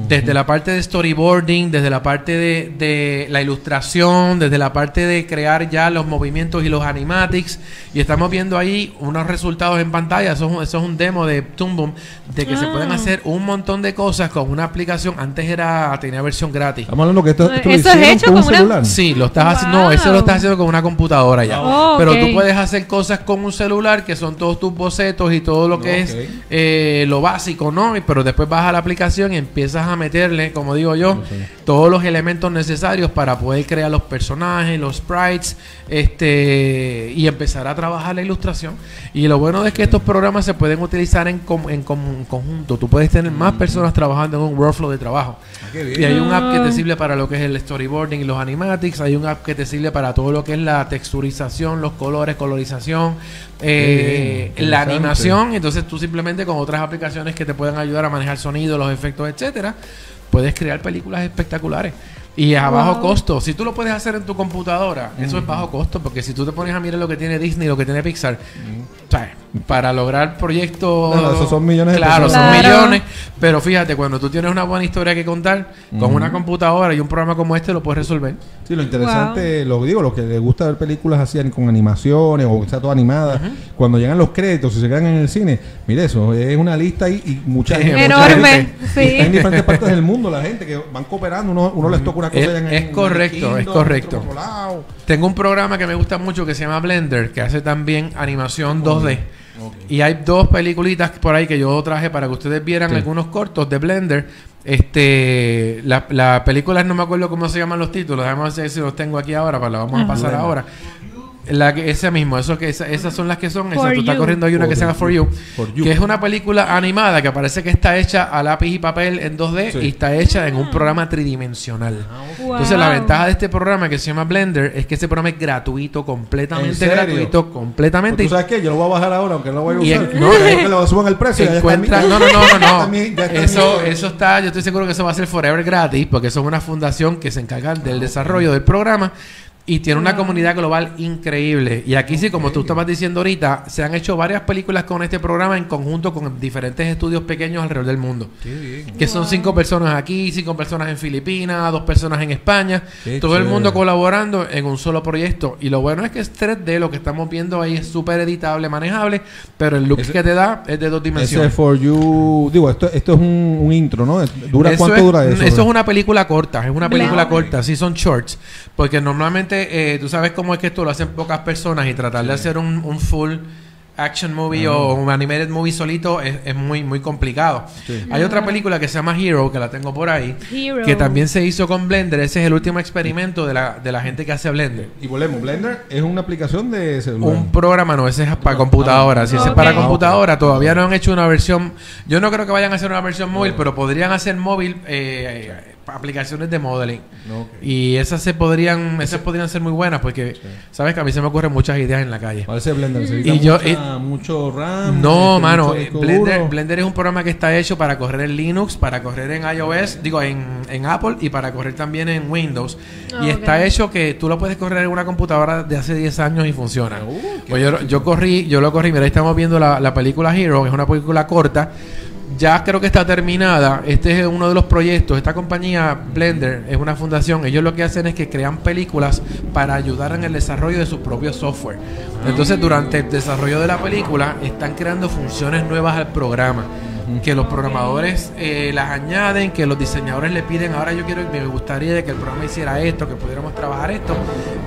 Desde la parte de storyboarding, desde la parte de, de la ilustración, desde la parte de crear ya los movimientos y los animatics. Y estamos viendo ahí unos resultados en pantalla. Eso es un, eso es un demo de Toon Boom, de que se Ah. pueden hacer un montón de cosas con una aplicación. Antes era tenía versión gratis. Estamos hablando que esto, esto lo Eso es hecho con un una- celular. Sí, lo estás haciendo. No, eso lo estás haciendo con una computadora ya. Oh, Pero tú puedes hacer cosas con un celular que son todos tus bocetos y todo lo que es eh, lo básico, ¿no? Pero después vas a la aplicación y empiezas a meterle, como digo yo, todos los elementos necesarios para poder crear los personajes, los sprites, este y empezar a trabajar la ilustración. Y lo bueno es que estos programas se pueden utilizar en, com- en com- conjunto. Tú puedes tener más personas trabajando en un workflow de trabajo. Ah. Y hay un app que Ah. te sirve para lo que es el storyboarding y los animatics. Hay un app que te sirve para todo lo que es la texturización, los colores, colorización, eh, la animación. Entonces tú simplemente con otras aplicaciones que te puedan ayudar a manejar sonido, los efectos, etcétera, puedes crear películas espectaculares. Y es a bajo Wow. costo. Si tú lo puedes hacer en tu computadora, eso es bajo costo. Porque si tú te pones a mirar lo que tiene Disney, lo que tiene Pixar. Para lograr proyectos. Claro, esos son millones de Claro, son Claro. millones. Pero fíjate, cuando tú tienes una buena historia que contar, con una computadora y un programa como este, lo puedes resolver. Sí, lo interesante, lo digo, lo que le gusta ver películas así con animaciones o que sea toda animada, cuando llegan los créditos y se quedan en el cine, mire eso, es una lista y mucha gente. mucha Enorme. Y sí. está en diferentes partes del mundo la gente que van cooperando, uno, uno les toca una cosa Es- allá en- es en correcto, Kingdom, es correcto. Tengo un programa que me gusta mucho que se llama Blender, que hace también animación 2D. Y hay dos peliculitas por ahí que yo traje para que ustedes vieran Sí. algunos cortos de Blender. Este, la, la película no me acuerdo cómo se llaman los títulos. Ver si los tengo aquí ahora, para la vamos a pasar ahora. La que, ese mismo, eso que esa- esas son las que son. Esa, tú estás You. corriendo hay una For que se llama. For You, For You. que es una película animada que parece que está hecha a lápiz y papel en 2D Sí. y está hecha en un programa tridimensional. Wow. Entonces la ventaja de este programa que se llama Blender es que ese programa es gratuito, completamente ¿En serio? gratuito, completamente. Pues ¿Tú sabes qué? Yo lo voy a bajar ahora, aunque no lo voy a Y usar. en- no, que le suban el precio. ya está encuentra, en mi- no, no, no, no, no. Eso, eso está, yo estoy seguro que eso va a ser forever gratis, porque eso es una fundación que se encarga del desarrollo del programa y tiene una comunidad global increíble. Y aquí sí, como tú estabas diciendo ahorita, se han hecho varias películas con este programa en conjunto con diferentes estudios pequeños alrededor del mundo. Que son cinco personas aquí, cinco personas en Filipinas, dos personas en España, Qué todo el mundo colaborando en un solo proyecto. Y lo bueno es que es 3D, lo que estamos viendo ahí es súper editable, manejable, pero el look Ese- que te da es de dos Ese dimensiones. For You. Digo, esto, esto es un, un intro, ¿no? ¿Dura Eso cuánto es, dura eso? es una película corta, es una película corta, sí son shorts, porque normalmente eh, tú sabes cómo es que esto lo hacen pocas personas y tratar de hacer un, un full action movie o un animated movie solito es, es muy muy complicado. Sí. Hay otra película que se llama Hero, que la tengo por ahí, Hero. que también se hizo con Blender, ese es el último experimento de la, de la gente que hace Blender. Y volvemos, Blender es una aplicación de celular. Un programa, no, ese es para computadora. Si ese es para Ok. computadora, todavía no han hecho una versión. Yo no creo que vayan a hacer una versión móvil, pero podrían hacer móvil eh, eh, aplicaciones de modeling. Y esas se podrían, esas podrían ser muy buenas porque, sabes que a mí se me ocurren muchas ideas en la calle. Parece Blender. Se Y yo- mucha- mucho RAM. No, este, mano, eh, Blender. Blender es un programa que está hecho para correr en Linux, para correr en iOS, digo, en, en Apple y para correr también en Windows. y Ah, está ok. hecho que tú lo puedes correr en una computadora de hace 10 años y funciona. Uh, qué Pues yo, yo corrí, yo lo corrí, mira, ahí estamos viendo la, la película Hero, que es una película corta. Ya creo que está terminada. Este es uno de los proyectos. Esta compañía Blender es una fundación. Ellos lo que hacen es que crean películas para ayudar en el desarrollo de su propio software. Entonces, durante el desarrollo de la película, están creando funciones nuevas al programa. Que los programadores eh, las añaden, que los diseñadores le piden, ahora yo quiero, me gustaría que el programa hiciera esto, que pudiéramos trabajar esto.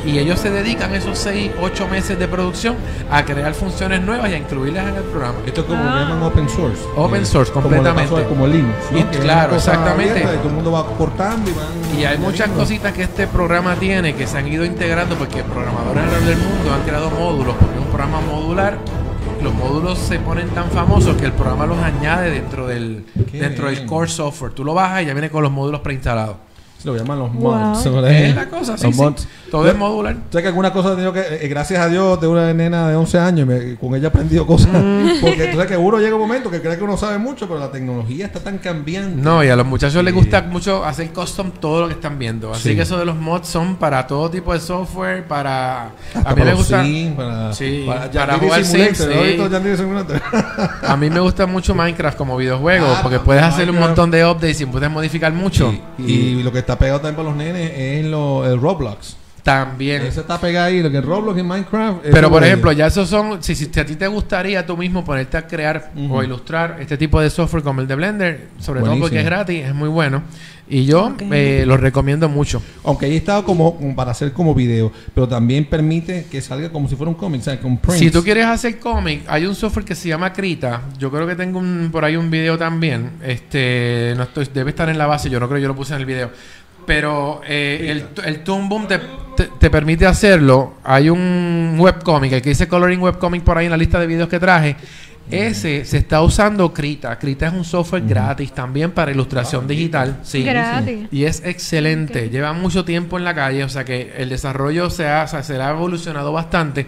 Y ellos se dedican esos 6, 8 meses de producción a crear funciones nuevas y a incluirlas en el programa. Esto es como Ah. lo llaman open source. Open Eh, source, como completamente. a- Como Linux. ¿no? Y- claro, exactamente. abierta y todo el mundo va cortando y van. Y hay muchas cositas que este programa tiene que se han ido integrando porque programadores alrededor del mundo han creado módulos, porque es un programa modular. Los módulos se ponen tan famosos que el programa los añade dentro del Qué dentro del core software. Tú lo bajas y ya viene con los módulos preinstalados. Se lo llaman los Wow. mods. Es la cosa, sí, Los sí. mods. Todo es modular. Sé que alguna cosa he tenido que, eh, gracias a Dios, de una nena de 11 años, me- con ella he aprendido cosas. Mm. Porque tú sabes que uno llega un momento que cree que uno sabe mucho, pero la tecnología está tan cambiante. No, y a los muchachos les Sí. gusta mucho hacer custom todo lo que están viendo. Así Sí. que eso de los mods son para todo tipo de software, para... Hasta a mí para me gusta... Sims, para, Sí, para, para jugar Sims. A mí me gusta mucho Minecraft como videojuego Ah, porque puedes hacer un Minecraft. montón de updates y puedes modificar mucho. Y, y lo que está pegado también para los nenes es lo, el Roblox. También. Ese está pegado ahí, lo que es Roblox y Minecraft. Pero por ejemplo, ya esos son, si, si a ti te gustaría tú mismo ponerte a crear o ilustrar este tipo de software como el de Blender, sobre todo porque es gratis, es muy bueno. Y yo Ok. eh, lo recomiendo mucho. Aunque ahí está como, como para hacer como video, pero también permite que salga como si fuera un cómic, ¿sabes? Con prints. Si tú quieres hacer cómic, hay un software que se llama Krita. Yo creo que tengo un, por ahí un video también. Este, no estoy, debe estar en la base. Yo no creo que yo lo puse en el video. Pero eh, el, el Toon Boom te, te, te permite hacerlo. Hay un webcomic, el que dice Coloring Webcomic por ahí en la lista de videos que traje. Ese se está usando Krita. Krita es un software gratis también para ilustración digital. Sí. Gratis. Y es excelente. Ok. Lleva mucho tiempo en la calle, o sea que el desarrollo se ha, o sea, se le ha evolucionado bastante.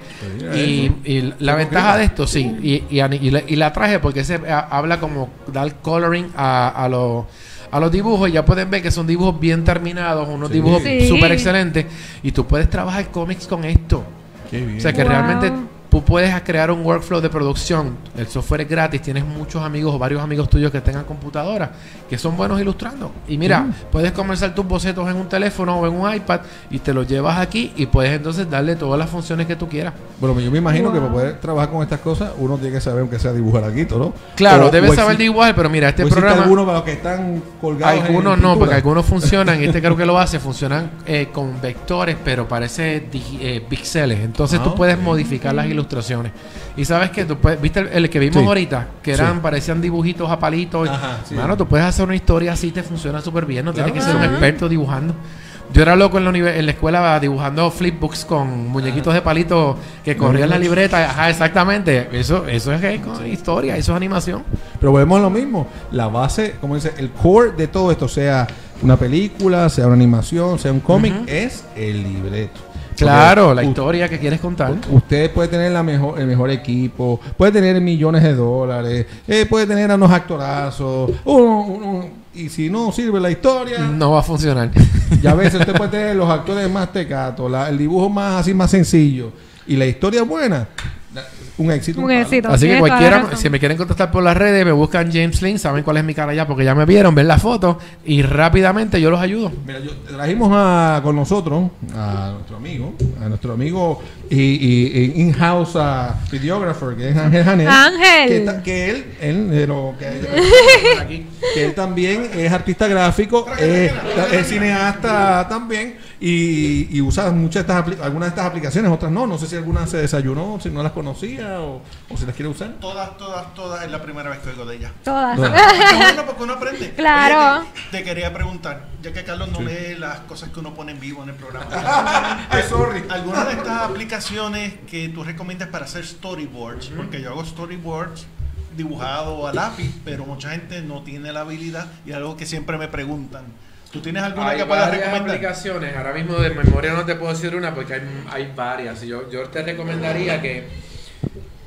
Y, la ventaja de esto, sí, y, y, la, y la traje porque se ha- habla como dar coloring a, a, los a los dibujos y ya pueden ver que son dibujos bien terminados, unos Sí. dibujos Sí. súper excelentes. Y tú puedes trabajar cómics con esto. Qué bien. O sea que Wow. realmente tú puedes crear un workflow de producción. El software es gratis. Tienes muchos amigos o varios amigos tuyos que tengan computadoras que son buenos ilustrando. Y mira, puedes comenzar tus bocetos en un teléfono o en un iPad y te los llevas aquí y puedes entonces darle todas las funciones que tú quieras. Bueno, yo me imagino que para poder trabajar con estas cosas, uno tiene que saber aunque sea dibujar aquí, ¿no? Claro, O- debes o saber igual, pero mira, este programa... algunos para los que están colgados en Algunos no, porque algunos funcionan, y este creo que lo hace, funcionan eh, con vectores, pero parece eh, píxeles. Entonces Ah, tú puedes ok. modificar las ilustraciones. Y sabes que tú puedes, viste el, el que vimos Sí. ahorita, que eran, Sí. parecían dibujitos a palitos. Ajá, sí. Mano, tú puedes hacer una historia así, te funciona súper bien, no Claro tienes que ser un experto dibujando. Yo era loco en la, en la escuela dibujando flipbooks con muñequitos de palitos que corrían la libreta. Ajá, exactamente. Eso, eso es, con historia, eso es animación. Pero volvemos a lo mismo. La base, como dice, el core de todo esto, sea una película, sea una animación, sea un cómic, es el libreto. Claro, Porque la historia que quieres contar. Usted puede tener la mejor, el mejor equipo, puede tener millones de dólares, eh, puede tener a unos actorazos, uno- uno- y si no sirve la historia, No va a funcionar. y a veces usted puede tener los actores más tecatos, la- el dibujo más así más sencillo, y la historia buena, un éxito. Un éxito. Así que cualquiera, si me quieren contactar por las redes, me buscan James Lynn, saben cuál es mi cara ya, porque ya me vieron, ven la foto y rápidamente yo los ayudo. Mira, yo trajimos a, con nosotros a nuestro amigo, a nuestro amigo y, y- y in-house ah, videographer, que es Ángel Janel. Ángel. Que, ta- que él, él, pero que, que él también es artista gráfico, es, es cineasta también y, y usa muchas de estas algunas de estas aplicaciones, otras no. No sé si alguna se desayunó, si no las conocía o, o si las quiere usar. Todas, todas, todas es la primera vez que oigo de ella. Todas. Bueno. Qué bueno, porque uno aprende. Claro. Oye, te, te quería preguntar, ya que Carlos no lee las cosas que uno pone en vivo en el programa. Ay, sorry. ¿Alguna de estas aplicaciones que tú recomiendas para hacer storyboards? Porque yo hago storyboards dibujado a lápiz, pero mucha gente no tiene la habilidad y es algo que siempre me preguntan. ¿Tú tienes alguna que puedas recomendar? aplicaciones, ahora mismo de memoria no te puedo decir una porque hay, hay varias. Yo, yo te recomendaría que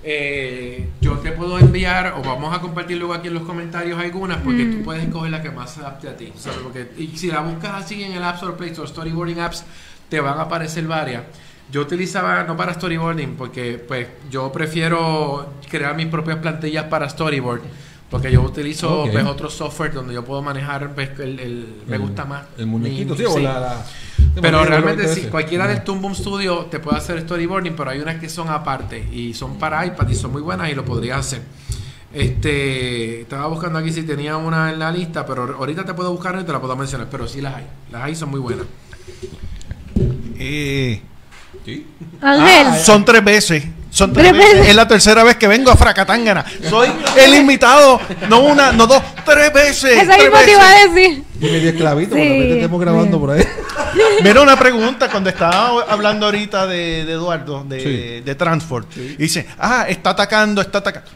eh, yo te puedo enviar o vamos a compartir luego aquí en los comentarios algunas porque tú puedes escoger la que más se adapte a ti. ¿sabes? Porque, y si la buscas así en el App Store, Play Store, Storyboarding Apps, te van a aparecer varias. Yo utilizaba no para storyboarding porque pues yo prefiero crear mis propias plantillas para storyboard porque yo utilizo Ok. pues, otro software donde yo puedo manejar pues, el, el- me gusta más El muñequito, mi- sí, o la- Pero realmente sí, cualquiera del Toon Boom Studio te puede hacer storyboarding, pero hay unas que son aparte y son para iPad y son muy buenas y lo podrías hacer. Este, estaba buscando aquí si tenía una en la lista, pero ahorita te puedo buscar y te la puedo mencionar, pero sí las hay. Las hay son muy buenas. Eh, Sí. Ángel. son tres veces. Son tres, Tres veces. veces. Es la tercera vez que vengo a Fracatángana. Soy el invitado. No una, no dos, tres veces. Eso mismo te iba a decir. Y medio esclavito, Sí. por repente estemos grabando por ahí. Mira una pregunta, cuando estaba hablando ahorita de, de Eduardo, de, Sí. de Transport, y dice, ah, está atacando, está atacando.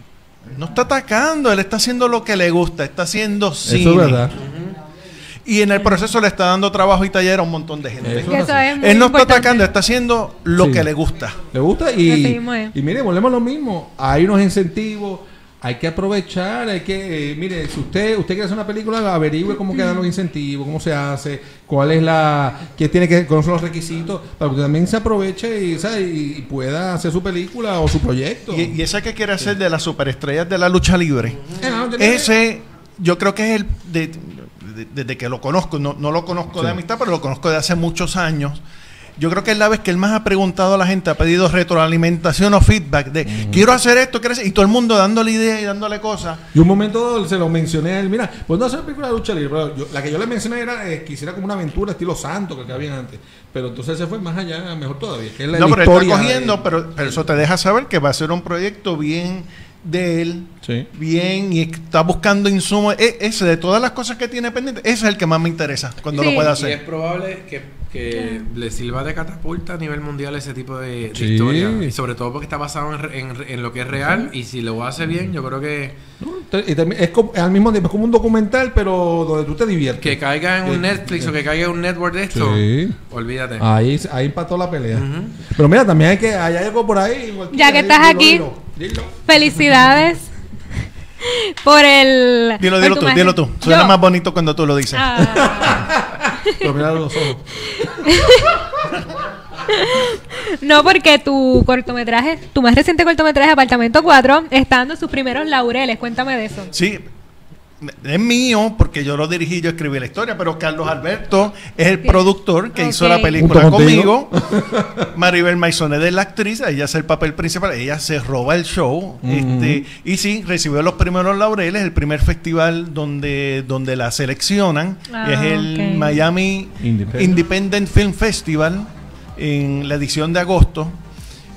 No está atacando, él está haciendo lo que le gusta, está haciendo cine. Eso es verdad. Y en el proceso le está dando trabajo y taller a un montón de gente. Eso Que eso es muy Él no está atacando, está haciendo lo Sí. que le gusta. Le gusta y, y mire, volvemos a lo mismo. Hay unos incentivos, hay que aprovechar, hay que, eh, mire, si usted usted quiere hacer una película, averigüe cómo quedan los incentivos, cómo se hace, cuál es la, qué tiene que, son los requisitos, para que usted también se aproveche y, ¿sabe? y, y pueda hacer su película o su proyecto. Y, y ese que quiere hacer de las superestrellas de la lucha libre, yo- ese yo creo que es el, de- de- desde que lo conozco, no, no lo conozco de amistad, pero lo conozco de hace muchos años. Yo creo que es la vez que él más ha preguntado a la gente, ha pedido retroalimentación o feedback de quiero hacer esto, quiero hacer-", y todo el mundo dándole ideas y dándole cosas. Y un momento se lo mencioné a él, mira, pues no hacer película de lucha libre, pero yo- la que yo le mencioné era eh, que hiciera como una aventura estilo santo que había antes, pero entonces se fue más allá, mejor todavía, que es la, no, pero está cogiendo, de- pero, pero eso te deja saber que va a ser un proyecto bien de él, Sí. bien, y está buscando insumos. E- ese, de todas las cosas que tiene pendiente, ese es el que más me interesa cuando Sí. lo pueda Y es hacer. probable que, que le sirva de catapulta a nivel mundial ese tipo de, de Sí. historia. Y sobre todo porque está basado en, re- en en lo que es real. Y si lo hace bien, yo creo que ¿no? Y también es como, al mismo tiempo es como un documental, pero donde tú te diviertes. que caiga en un. Netflix o que caiga en un network de esto, Sí. olvídate. Ahí, ahí empató la pelea. Pero mira, también hay que hay algo por ahí. Ya que estás dilo, aquí. dilo, dilo. Felicidades. por el. Dilo, dilo tu tú, dilo tú. Suena Yo. más bonito cuando tú lo dices. Ah. Pero mira los ojos. No, porque tu cortometraje, tu más reciente cortometraje, Apartamento 4, está dando sus primeros laureles. Cuéntame de eso. Sí, es mío porque yo lo dirigí, yo escribí la historia, pero Carlos Alberto es el productor que hizo la película conmigo. Maribel Maisonet es la actriz, ella hace el papel principal, ella se roba el show. este, y sí, recibió los primeros laureles, el primer festival donde, donde la seleccionan Ah, es el. Miami Independent. Independent Film Festival en la edición de agosto.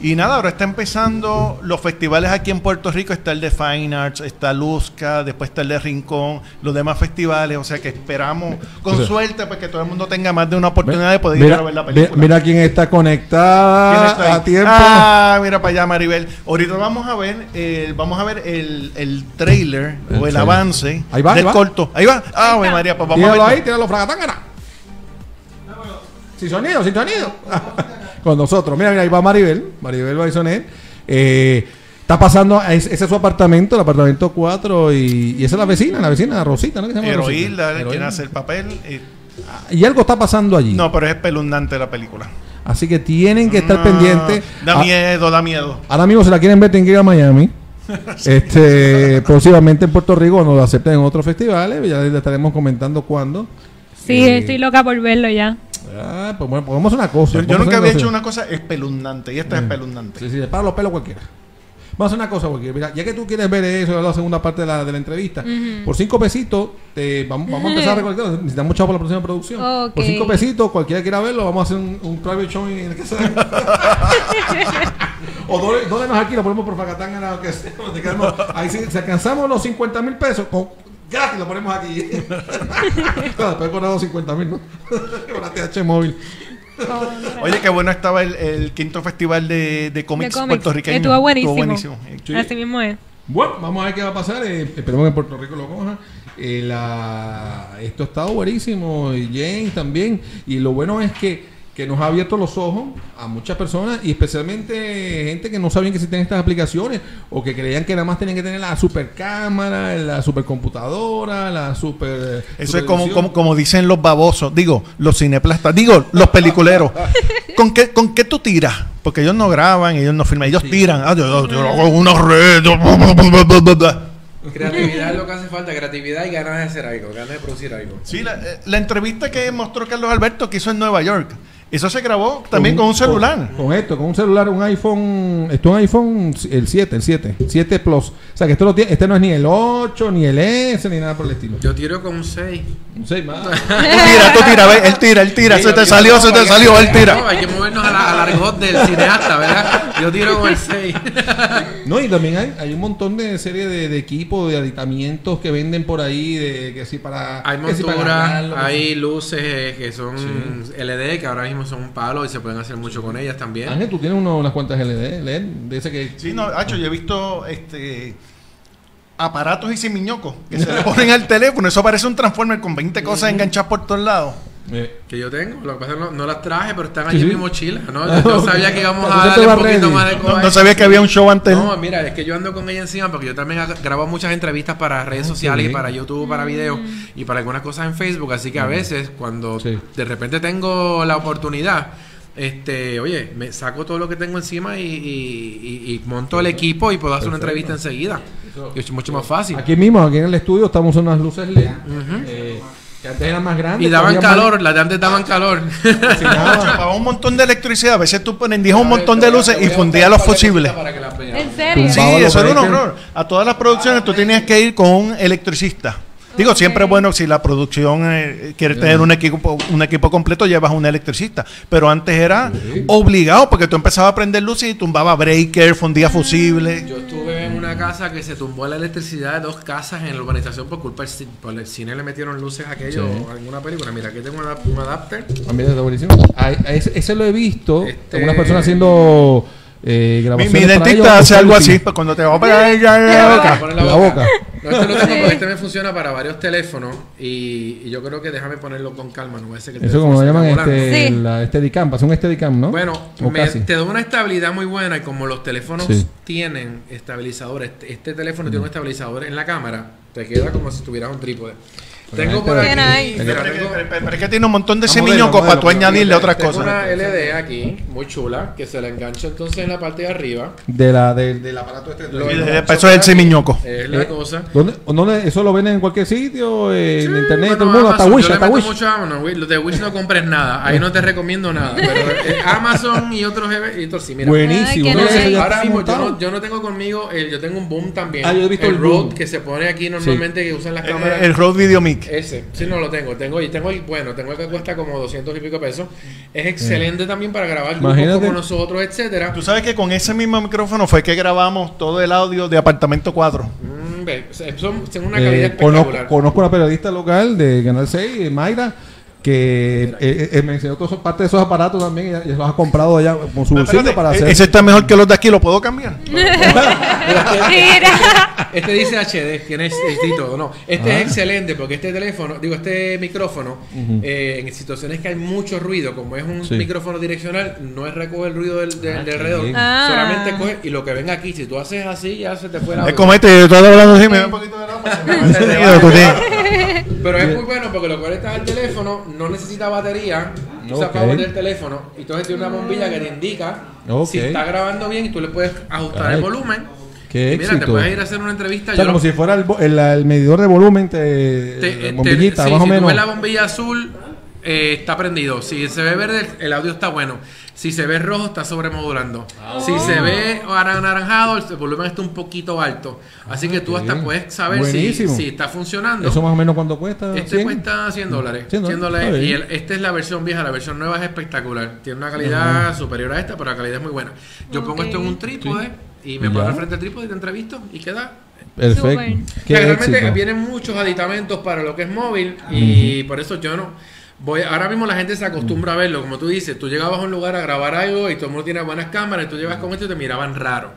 Y nada, ahora está empezando los festivales aquí en Puerto Rico. Está el de Fine Arts, está Luzca, después está el de Rincón, los demás festivales. O sea que esperamos, con O sea, suerte, pues que todo el mundo tenga más de una oportunidad de poder ir Mira, a ver la película. mira quién está ¿Quién conectada está ahí? a tiempo. Ah, mira para allá, Maribel. Ahorita vamos a ver, el, vamos a ver el, el trailer El o el trailer. avance Ahí va, del ahí va. corto. Ahí va. Ah, güey, María, pues vamos a Tíralo ver. ahí, tíralo fragatangana. Sin sonido, sin sonido. Con nosotros. Mira, mira, ahí va Maribel, Maribel Baisonet. Eh, está pasando, es- ese es su apartamento, el apartamento 4, y, y esa es la vecina, la vecina Rosita, ¿no? ¿Qué se llama Rosita? Heroilda, quien hace el papel. eh, Y algo está pasando allí. no, pero es espeluznante la película. Así que tienen que estar No, pendientes. Da Ah, miedo, da miedo. Ahora mismo, si la quieren ver, tienen que ir a Miami. este, próximamente en Puerto Rico, nos lo acepten en otros festivales. Ya les estaremos comentando cuándo. Sí, Eh, estoy loca por verlo ya. Ah, pues bueno, hacer una cosa. Yo, nunca había hecho una cosa espeluznante y esta es espeluznante. Sí, sí, le para los pelos cualquiera. Vamos a hacer una cosa, porque mira, ya que tú quieres ver eso, la segunda parte de la, de la entrevista, por cinco pesitos, te, vamos, vamos a empezar a recolectar. Necesitamos chavo para la próxima producción. Por cinco pesitos, cualquiera quiera verlo, vamos a hacer un, un private show en el que sea. o dólenos aquí, lo ponemos por Facatán, que sea, donde queramos. Ahí si, si alcanzamos los 50 mil pesos, con, gratis lo ponemos aquí. Después cobramos 50 mil, ¿no? Con la TH móvil. Oye, qué bueno estaba el, el quinto festival de, de cómics puertorriqueños. Estuvo buenísimo. buenísimo. Sí. Así mismo es. Bueno, vamos a ver qué va a pasar. eh, esperemos que en Puerto Rico lo coja. Eh, la- esto ha estado buenísimo. Y James también. Y lo bueno es que, que nos ha abierto los ojos a muchas personas y especialmente gente que no sabían que existían estas aplicaciones o que creían que nada más tenían que tener la super cámara, la supercomputadora, la super. Eso es como, como, como dicen los babosos, digo, los cineplastas, digo, los peliculeros. ¿Con qué, ¿Con qué tú tiras? Porque ellos no graban, ellos no filman, ellos tiran. Ah, yo, yo- yo hago una red. Creatividad es lo que hace falta, creatividad y ganas de hacer algo, ganas de producir algo. Sí, la, eh, la entrevista que mostró Carlos Alberto que hizo en Nueva York, eso se grabó también con un celular. Con, con esto, con un celular, un iPhone. Esto es un iPhone, el 7, el 7, 7 Plus. O sea que esto no tiene, este no es ni el 8, ni el S, ni nada por el estilo. Yo tiro con un 6. Un 6 más. Tú tira, tú tira, ve, él tira, él tira, se te salió, se te salió, él No, tira. hay que movernos a la, argot del cineasta, ¿verdad? Yo tiro con el 6. No, y también hay, hay un montón de serie de, de equipos, de aditamientos que venden por ahí, de que si para. Hay que si para monturas, hay luces eh, que son LED, que ahora mismo son un palo y se pueden hacer mucho con ellas también. Ángel, tú tienes uno- unas cuantas LED, LED, de ese que. Sí, no, Hacho, yo he visto este aparatos y simiñocos que se le ponen al teléfono. Eso parece un transformer con 20 cosas enganchadas por todos lados. Que yo tengo, lo que pasa es que no, no las traje, pero están Sí, allí sí. en mi mochila, ¿no? Yo, yo sabía que íbamos a darle un poquito más de No, coba. no sabía que había un show antes. No, mira, es que yo ando con ella encima porque yo también grabo muchas entrevistas para redes sociales y para YouTube, para videos y para algunas cosas en Facebook, así que a veces cuando Sí. de repente tengo la oportunidad, este, oye, me saco todo lo que tengo encima y, y- y- y monto el equipo y puedo hacer una entrevista enseguida. Es mucho más fácil. Aquí mismo, aquí en el estudio, estamos en unas luces LED. eh, que antes eran más grandes. Y daban más- calor, las de antes daban calor. Un montón de electricidad. A veces tú prendías un montón de luces y fundías los fusibles. ¿En serio? Sí, eso era un horror. A todas las producciones tú tenías que ir con un electricista. Digo, siempre es bueno si la producción eh, quiere tener un equipo un equipo completo, llevas un electricista. Pero antes era Sí. obligado porque tú empezabas a prender luces y tumbaba breaker, fundía fusibles. Yo estuve en una casa que se tumbó la electricidad de dos casas en la urbanización por culpa del cine. Por el cine le metieron luces a aquello Sí. en una película. Mira, aquí tengo un adap- un adapter. Ah, mira, está buenísimo. Ah, ese, ese lo he visto. Este- Algunas personas haciendo eh, Mi, grabaciones mi dentista ellos, hace algo así, cuando te va a operar ya en la boca. Poner La boca. No, este lo tengo este me funciona para varios teléfonos y, y yo creo que déjame ponerlo con calma, no ser que el Eso como lo llaman este, Sí. la Steadicam, pasa un Steadicam, ¿no? Bueno, me- te da una estabilidad muy buena y como los teléfonos Sí. tienen estabilizadores, este, este teléfono tiene un estabilizador en la cámara, te queda como si tuvieras un trípode. Tengo por aquí, mira, Pero, pero- pero es que tiene un montón de a para tú añadirle otras tengo cosas. una LD aquí, muy chula, que se la engancho entonces en la parte de arriba. De la, del- del aparato este. Lo Sí, eso es el semiñoco. Es la Eh, cosa. ¿Dónde, dónde- ¿Eso lo venden en cualquier sitio? eh, en internet, Bueno, todo el mundo, hasta Wish, yo le hasta meto Wish. mucho a Amazon, Wish. Los de Wish no compres nada. Ahí no te recomiendo nada. Pero eh, Amazon y otros sí, mira. Buenísimo. Ahora mismo yo no, yo no tengo conmigo, el, yo tengo un boom también. Ah, yo he visto el Rode boom. que se pone aquí normalmente que usan las cámaras. El, Rode Video Ese, sí, no lo tengo. Tengo y tengo el bueno, tengo el que cuesta como 200 y pico pesos. Es excelente también para grabar grupos Imagínate. como nosotros, etcétera. Tú sabes que con ese mismo micrófono fue que grabamos todo el audio de Apartamento 4. Mm, ve, son, son una Eh, calidad conozco, espectacular. conozco una periodista local de Canal 6, eh, Mayra, que eh, eh, me enseñó todas parte de esos aparatos también y los ha comprado allá con su bolsillo Espérate, para e- hacer. Ese está mejor que los de aquí, ¿lo puedo cambiar? Mira. Este dice HD, tiene HD y todo. No, este Ah. es excelente porque este teléfono, digo, este micrófono, eh, en situaciones que hay mucho ruido, como es un Sí. micrófono direccional, no es recoger el ruido del, del- Ah, de qué alrededor. bien. Ah. Solamente coge y lo que venga aquí, si tú haces así, ya se te fue la Es como este, yo estoy hablando así, me da un poquito de agua, Pero es muy bueno porque lo conectas al teléfono, no necesita batería, tú usas Ok. power del teléfono, y entonces tiene una bombilla que te indica si está grabando bien y tú le puedes ajustar Ay, el volumen. qué mira, te puedes ir a hacer una entrevista. O sea, yo como lo- si fuera el, el- el medidor de volumen, te, te- te- bombillita, sí, más o si menos. tú ves la bombilla azul, eh, está prendido. Si se ve verde, el audio está bueno. Si se ve rojo, está sobremodulando. Si se ve anaranjado, el volumen está un poquito alto. Así que tú qué hasta bien. puedes saber si, está funcionando. ¿Eso más o menos cuánto cuesta? Este 100? cuesta 100 dólares. 100 100 dólares. Y el- esta es la versión vieja. La versión nueva es espectacular. Tiene una calidad superior a esta, pero la calidad es muy buena. Yo pongo esto en un trípode y me pongo al frente del trípode y te entrevisto y queda Perfecto. Qué realmente éxito. vienen muchos aditamentos para lo que es móvil y por eso yo no voy ahora mismo la gente se acostumbra a verlo. Como tú dices tú llegabas a un lugar a grabar algo y todo el mundo tiene buenas cámaras y tú llevas con esto y te miraban raro.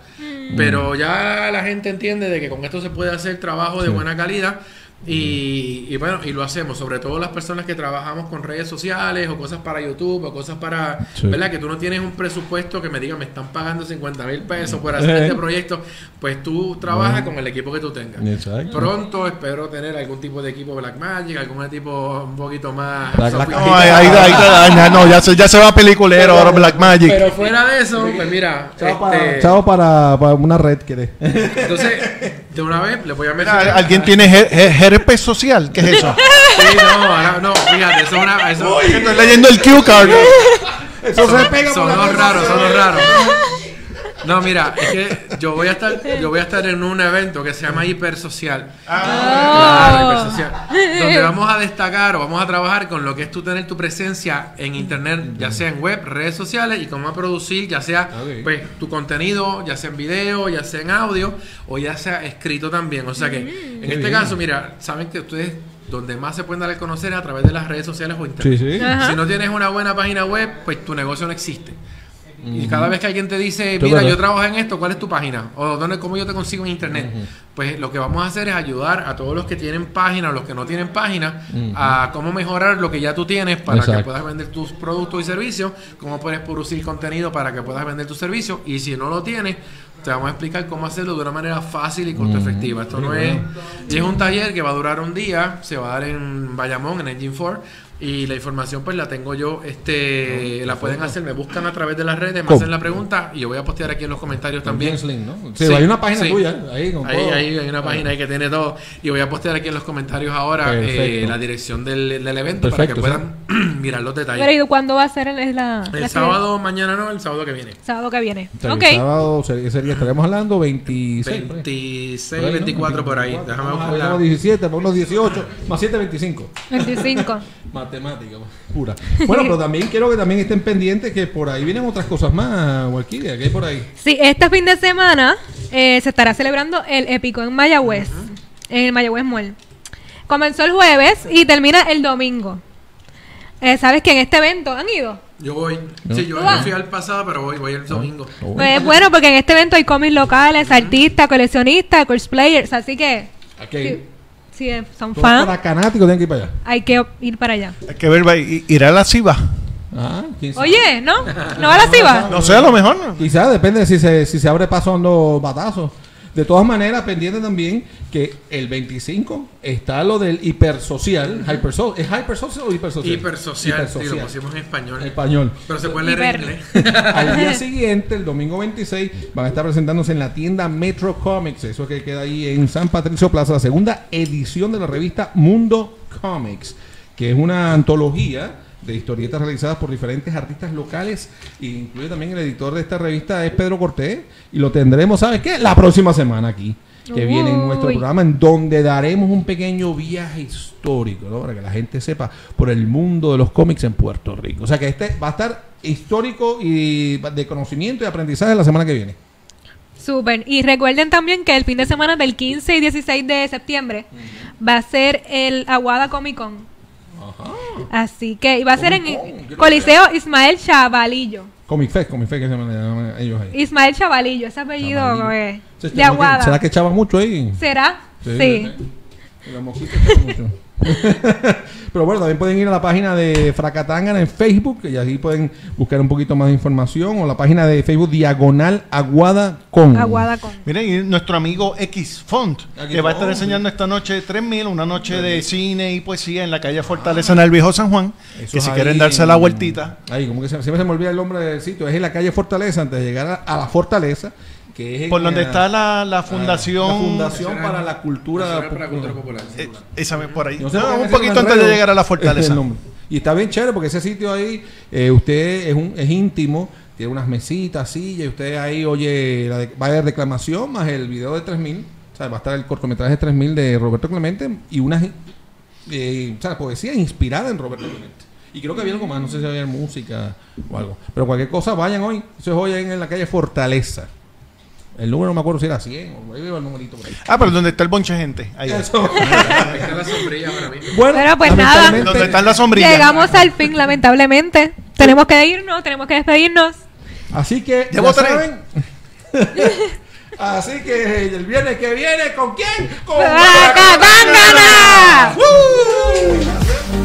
Pero ya la gente entiende de que con esto se puede hacer trabajo de buena calidad y, y bueno, y lo hacemos, sobre todo las personas que trabajamos con redes sociales o cosas para YouTube o cosas para, Sí. ¿verdad? Que tú no tienes un presupuesto que me diga, me están pagando 50 mil pesos por hacer Eh. este proyecto, pues tú trabajas con el equipo que tú tengas. Exacto. Pronto espero tener algún tipo de equipo Blackmagic, algún tipo un poquito más Black-. No, ahí, ahí, no, ya se, ya se va peliculero ahora Black Magic. Pero fuera de eso, pues mira, Chao, para, este, chao para, para una red que entonces, de una vez le voy a mencionar. ¿Alguien tiene her- her- herpes social? ¿Qué es eso? Sí, no, ahora, no, fíjate, eso es una. Eso, Estoy leyendo el cue card. Eso se pega son por los raros, son los raros. No, mira, es que yo voy a estar, yo voy a estar en un evento que se llama Hipersocial. Claro, hipersocial. Donde vamos a destacar o vamos a trabajar con lo que es tú tener tu presencia en internet, ya sea en web, redes sociales y cómo producir, ya sea pues tu contenido, ya sea en video, ya sea en audio o ya sea escrito también. O sea que en Qué este bien. caso, mira, saben que ustedes donde más se pueden dar a conocer es a través de las redes sociales o internet. Sí, sí. Ajá. Si no tienes una buena página web, pues tu negocio no existe. Y cada vez que alguien te dice, mira, yo trabajo en esto, ¿cuál es tu página? O dónde, cómo yo te consigo en internet. Pues lo que vamos a hacer es ayudar a todos los que tienen página o los que no tienen página a cómo mejorar lo que ya tú tienes para que puedas vender tus productos y servicios, cómo puedes producir contenido para que puedas vender tus servicios. Y si no lo tienes, te vamos a explicar cómo hacerlo de una manera fácil y costo efectiva. Esto no es, es un taller que va a durar un día, se va a dar en Bayamón, en Engine 4. Y la información pues la tengo yo, este, la pueden hacer, me buscan a través de las redes, me ¿Cómo? hacen la pregunta y yo voy a postear aquí en los comentarios también. James Lin, ¿no? Sí, hay una página sí. tuya ahí con Ahí, ahí hay una página ahí que tiene todo. Y voy a postear aquí en los comentarios ahora eh, la dirección del, del evento Perfecto, para que puedan mirar los detalles. Pero ¿y cuándo va a ser el, es la, el la sábado, mañana no, el sábado que viene. Sábado que viene. O sea, ok. El sábado sería, sería- estaríamos hablando 26. por ahí. 26, Por ahí, ¿no? 24 por ahí. 24. Déjame Ah, buscar la- unos 17, por unos 18, más 7, 25. 25. Matemática, pura. Bueno, pero también quiero que también estén pendientes que por ahí vienen otras cosas más, Walkiria, que hay por ahí. Sí, este fin de semana eh, se estará celebrando el épico en Mayagüez, en el Mayagüez Mall. Comenzó el jueves y termina el domingo. Eh, ¿Sabes que en este evento han ido? Yo voy. ¿No? Sí, yo no fui al pasado, pero voy, voy el domingo. Oh, Pues bueno, porque en este evento hay cómics locales, artistas, coleccionistas, cosplayers, así que ir. Si son Todos fans, paracanáticos tienen que ir para allá. hay que ir para allá. Hay que ver, va, i- irá a la CIBA. Ah. Oye, ¿no? ¿No va a la CIBA? No sé, a lo mejor. no. Quizás depende de si se, si se abre paso dando batazos. De todas maneras, pendiente también que el 25 está lo del hipersocial. Hyperso ¿Es hypersocial o hipersocial? Hipersocial, sí, lo pusimos en español. En español. Pero se puede leer en inglés. Al día siguiente, el domingo 26, van a estar presentándose en la tienda Metro Comics, eso que queda ahí en San Patricio Plaza, la segunda edición de la revista Mundo Comics, que es una antología de historietas realizadas por diferentes artistas locales, e incluye también el editor de esta revista es Pedro Cortés, y lo tendremos, ¿sabes qué? La próxima semana aquí, que viene en nuestro programa, en donde daremos un pequeño viaje histórico, ¿no? Para que la gente sepa por el mundo de los cómics en Puerto Rico. O sea que este va a estar histórico y de conocimiento y aprendizaje la semana que viene. Súper. Y recuerden también que el fin de semana del 15 y 16 de septiembre va a ser el Aguada Comic Con. Así que y va a ser en Coliseo Ismael Chavalillo. Comic Fest, Comic Fest que se llaman ellos ahí. Ismael Chavalillo, ese apellido Chavalillo. eh, de Aguada. ¿Será que echaban mucho ahí? ¿Será? Sí. Los mosquitos echaban mucho. Pero bueno, también pueden ir a la página de Fracatangana en Facebook y allí pueden buscar un poquito más de información o la página de Facebook Diagonal Aguada Con. Aguada Con. Miren, y nuestro amigo X Font, que va a estar enseñando esta noche 3000, una noche de cine y poesía en la calle Fortaleza en el Viejo San Juan. Eso que si ahí quieren darse la vueltita. Ahí, como que se, siempre se me olvida el nombre del sitio. Es en la calle Fortaleza, antes de llegar a, a la Fortaleza, que es en Por donde la- está la, la fundación. La Fundación para la Cultura, para la Cultura Popular. Popular. Eh, esa vez por ahí. No sé un poquito antes de llegar a la Es fortaleza. Y está bien chévere porque ese sitio ahí, eh, usted es, un, es íntimo, tiene unas mesitas, sillas, y usted ahí oye, la de- va a haber reclamación más el video de 3000, o sea, va a estar el cortometraje de 3000 de Roberto Clemente y una eh, o sea, poesía inspirada en Roberto Clemente. Y creo que había algo más, no sé si había música o algo. Pero cualquier cosa, vayan hoy. Eso es hoy en la calle Fortaleza. El número no me acuerdo si era 100 o ahí veo el numerito por ahí. Ah, pero donde está el bonche de gente. Ahí. Eso. Ahí está la sombrilla para mí. Bueno, Pero pues nada. Donde están las sombrillas. Llegamos al fin, lamentablemente. Tenemos que irnos, tenemos que despedirnos. Así que, ya saben. Así que el viernes que viene, ¿con quién? Con ¡Fracatangana! ¡Woo!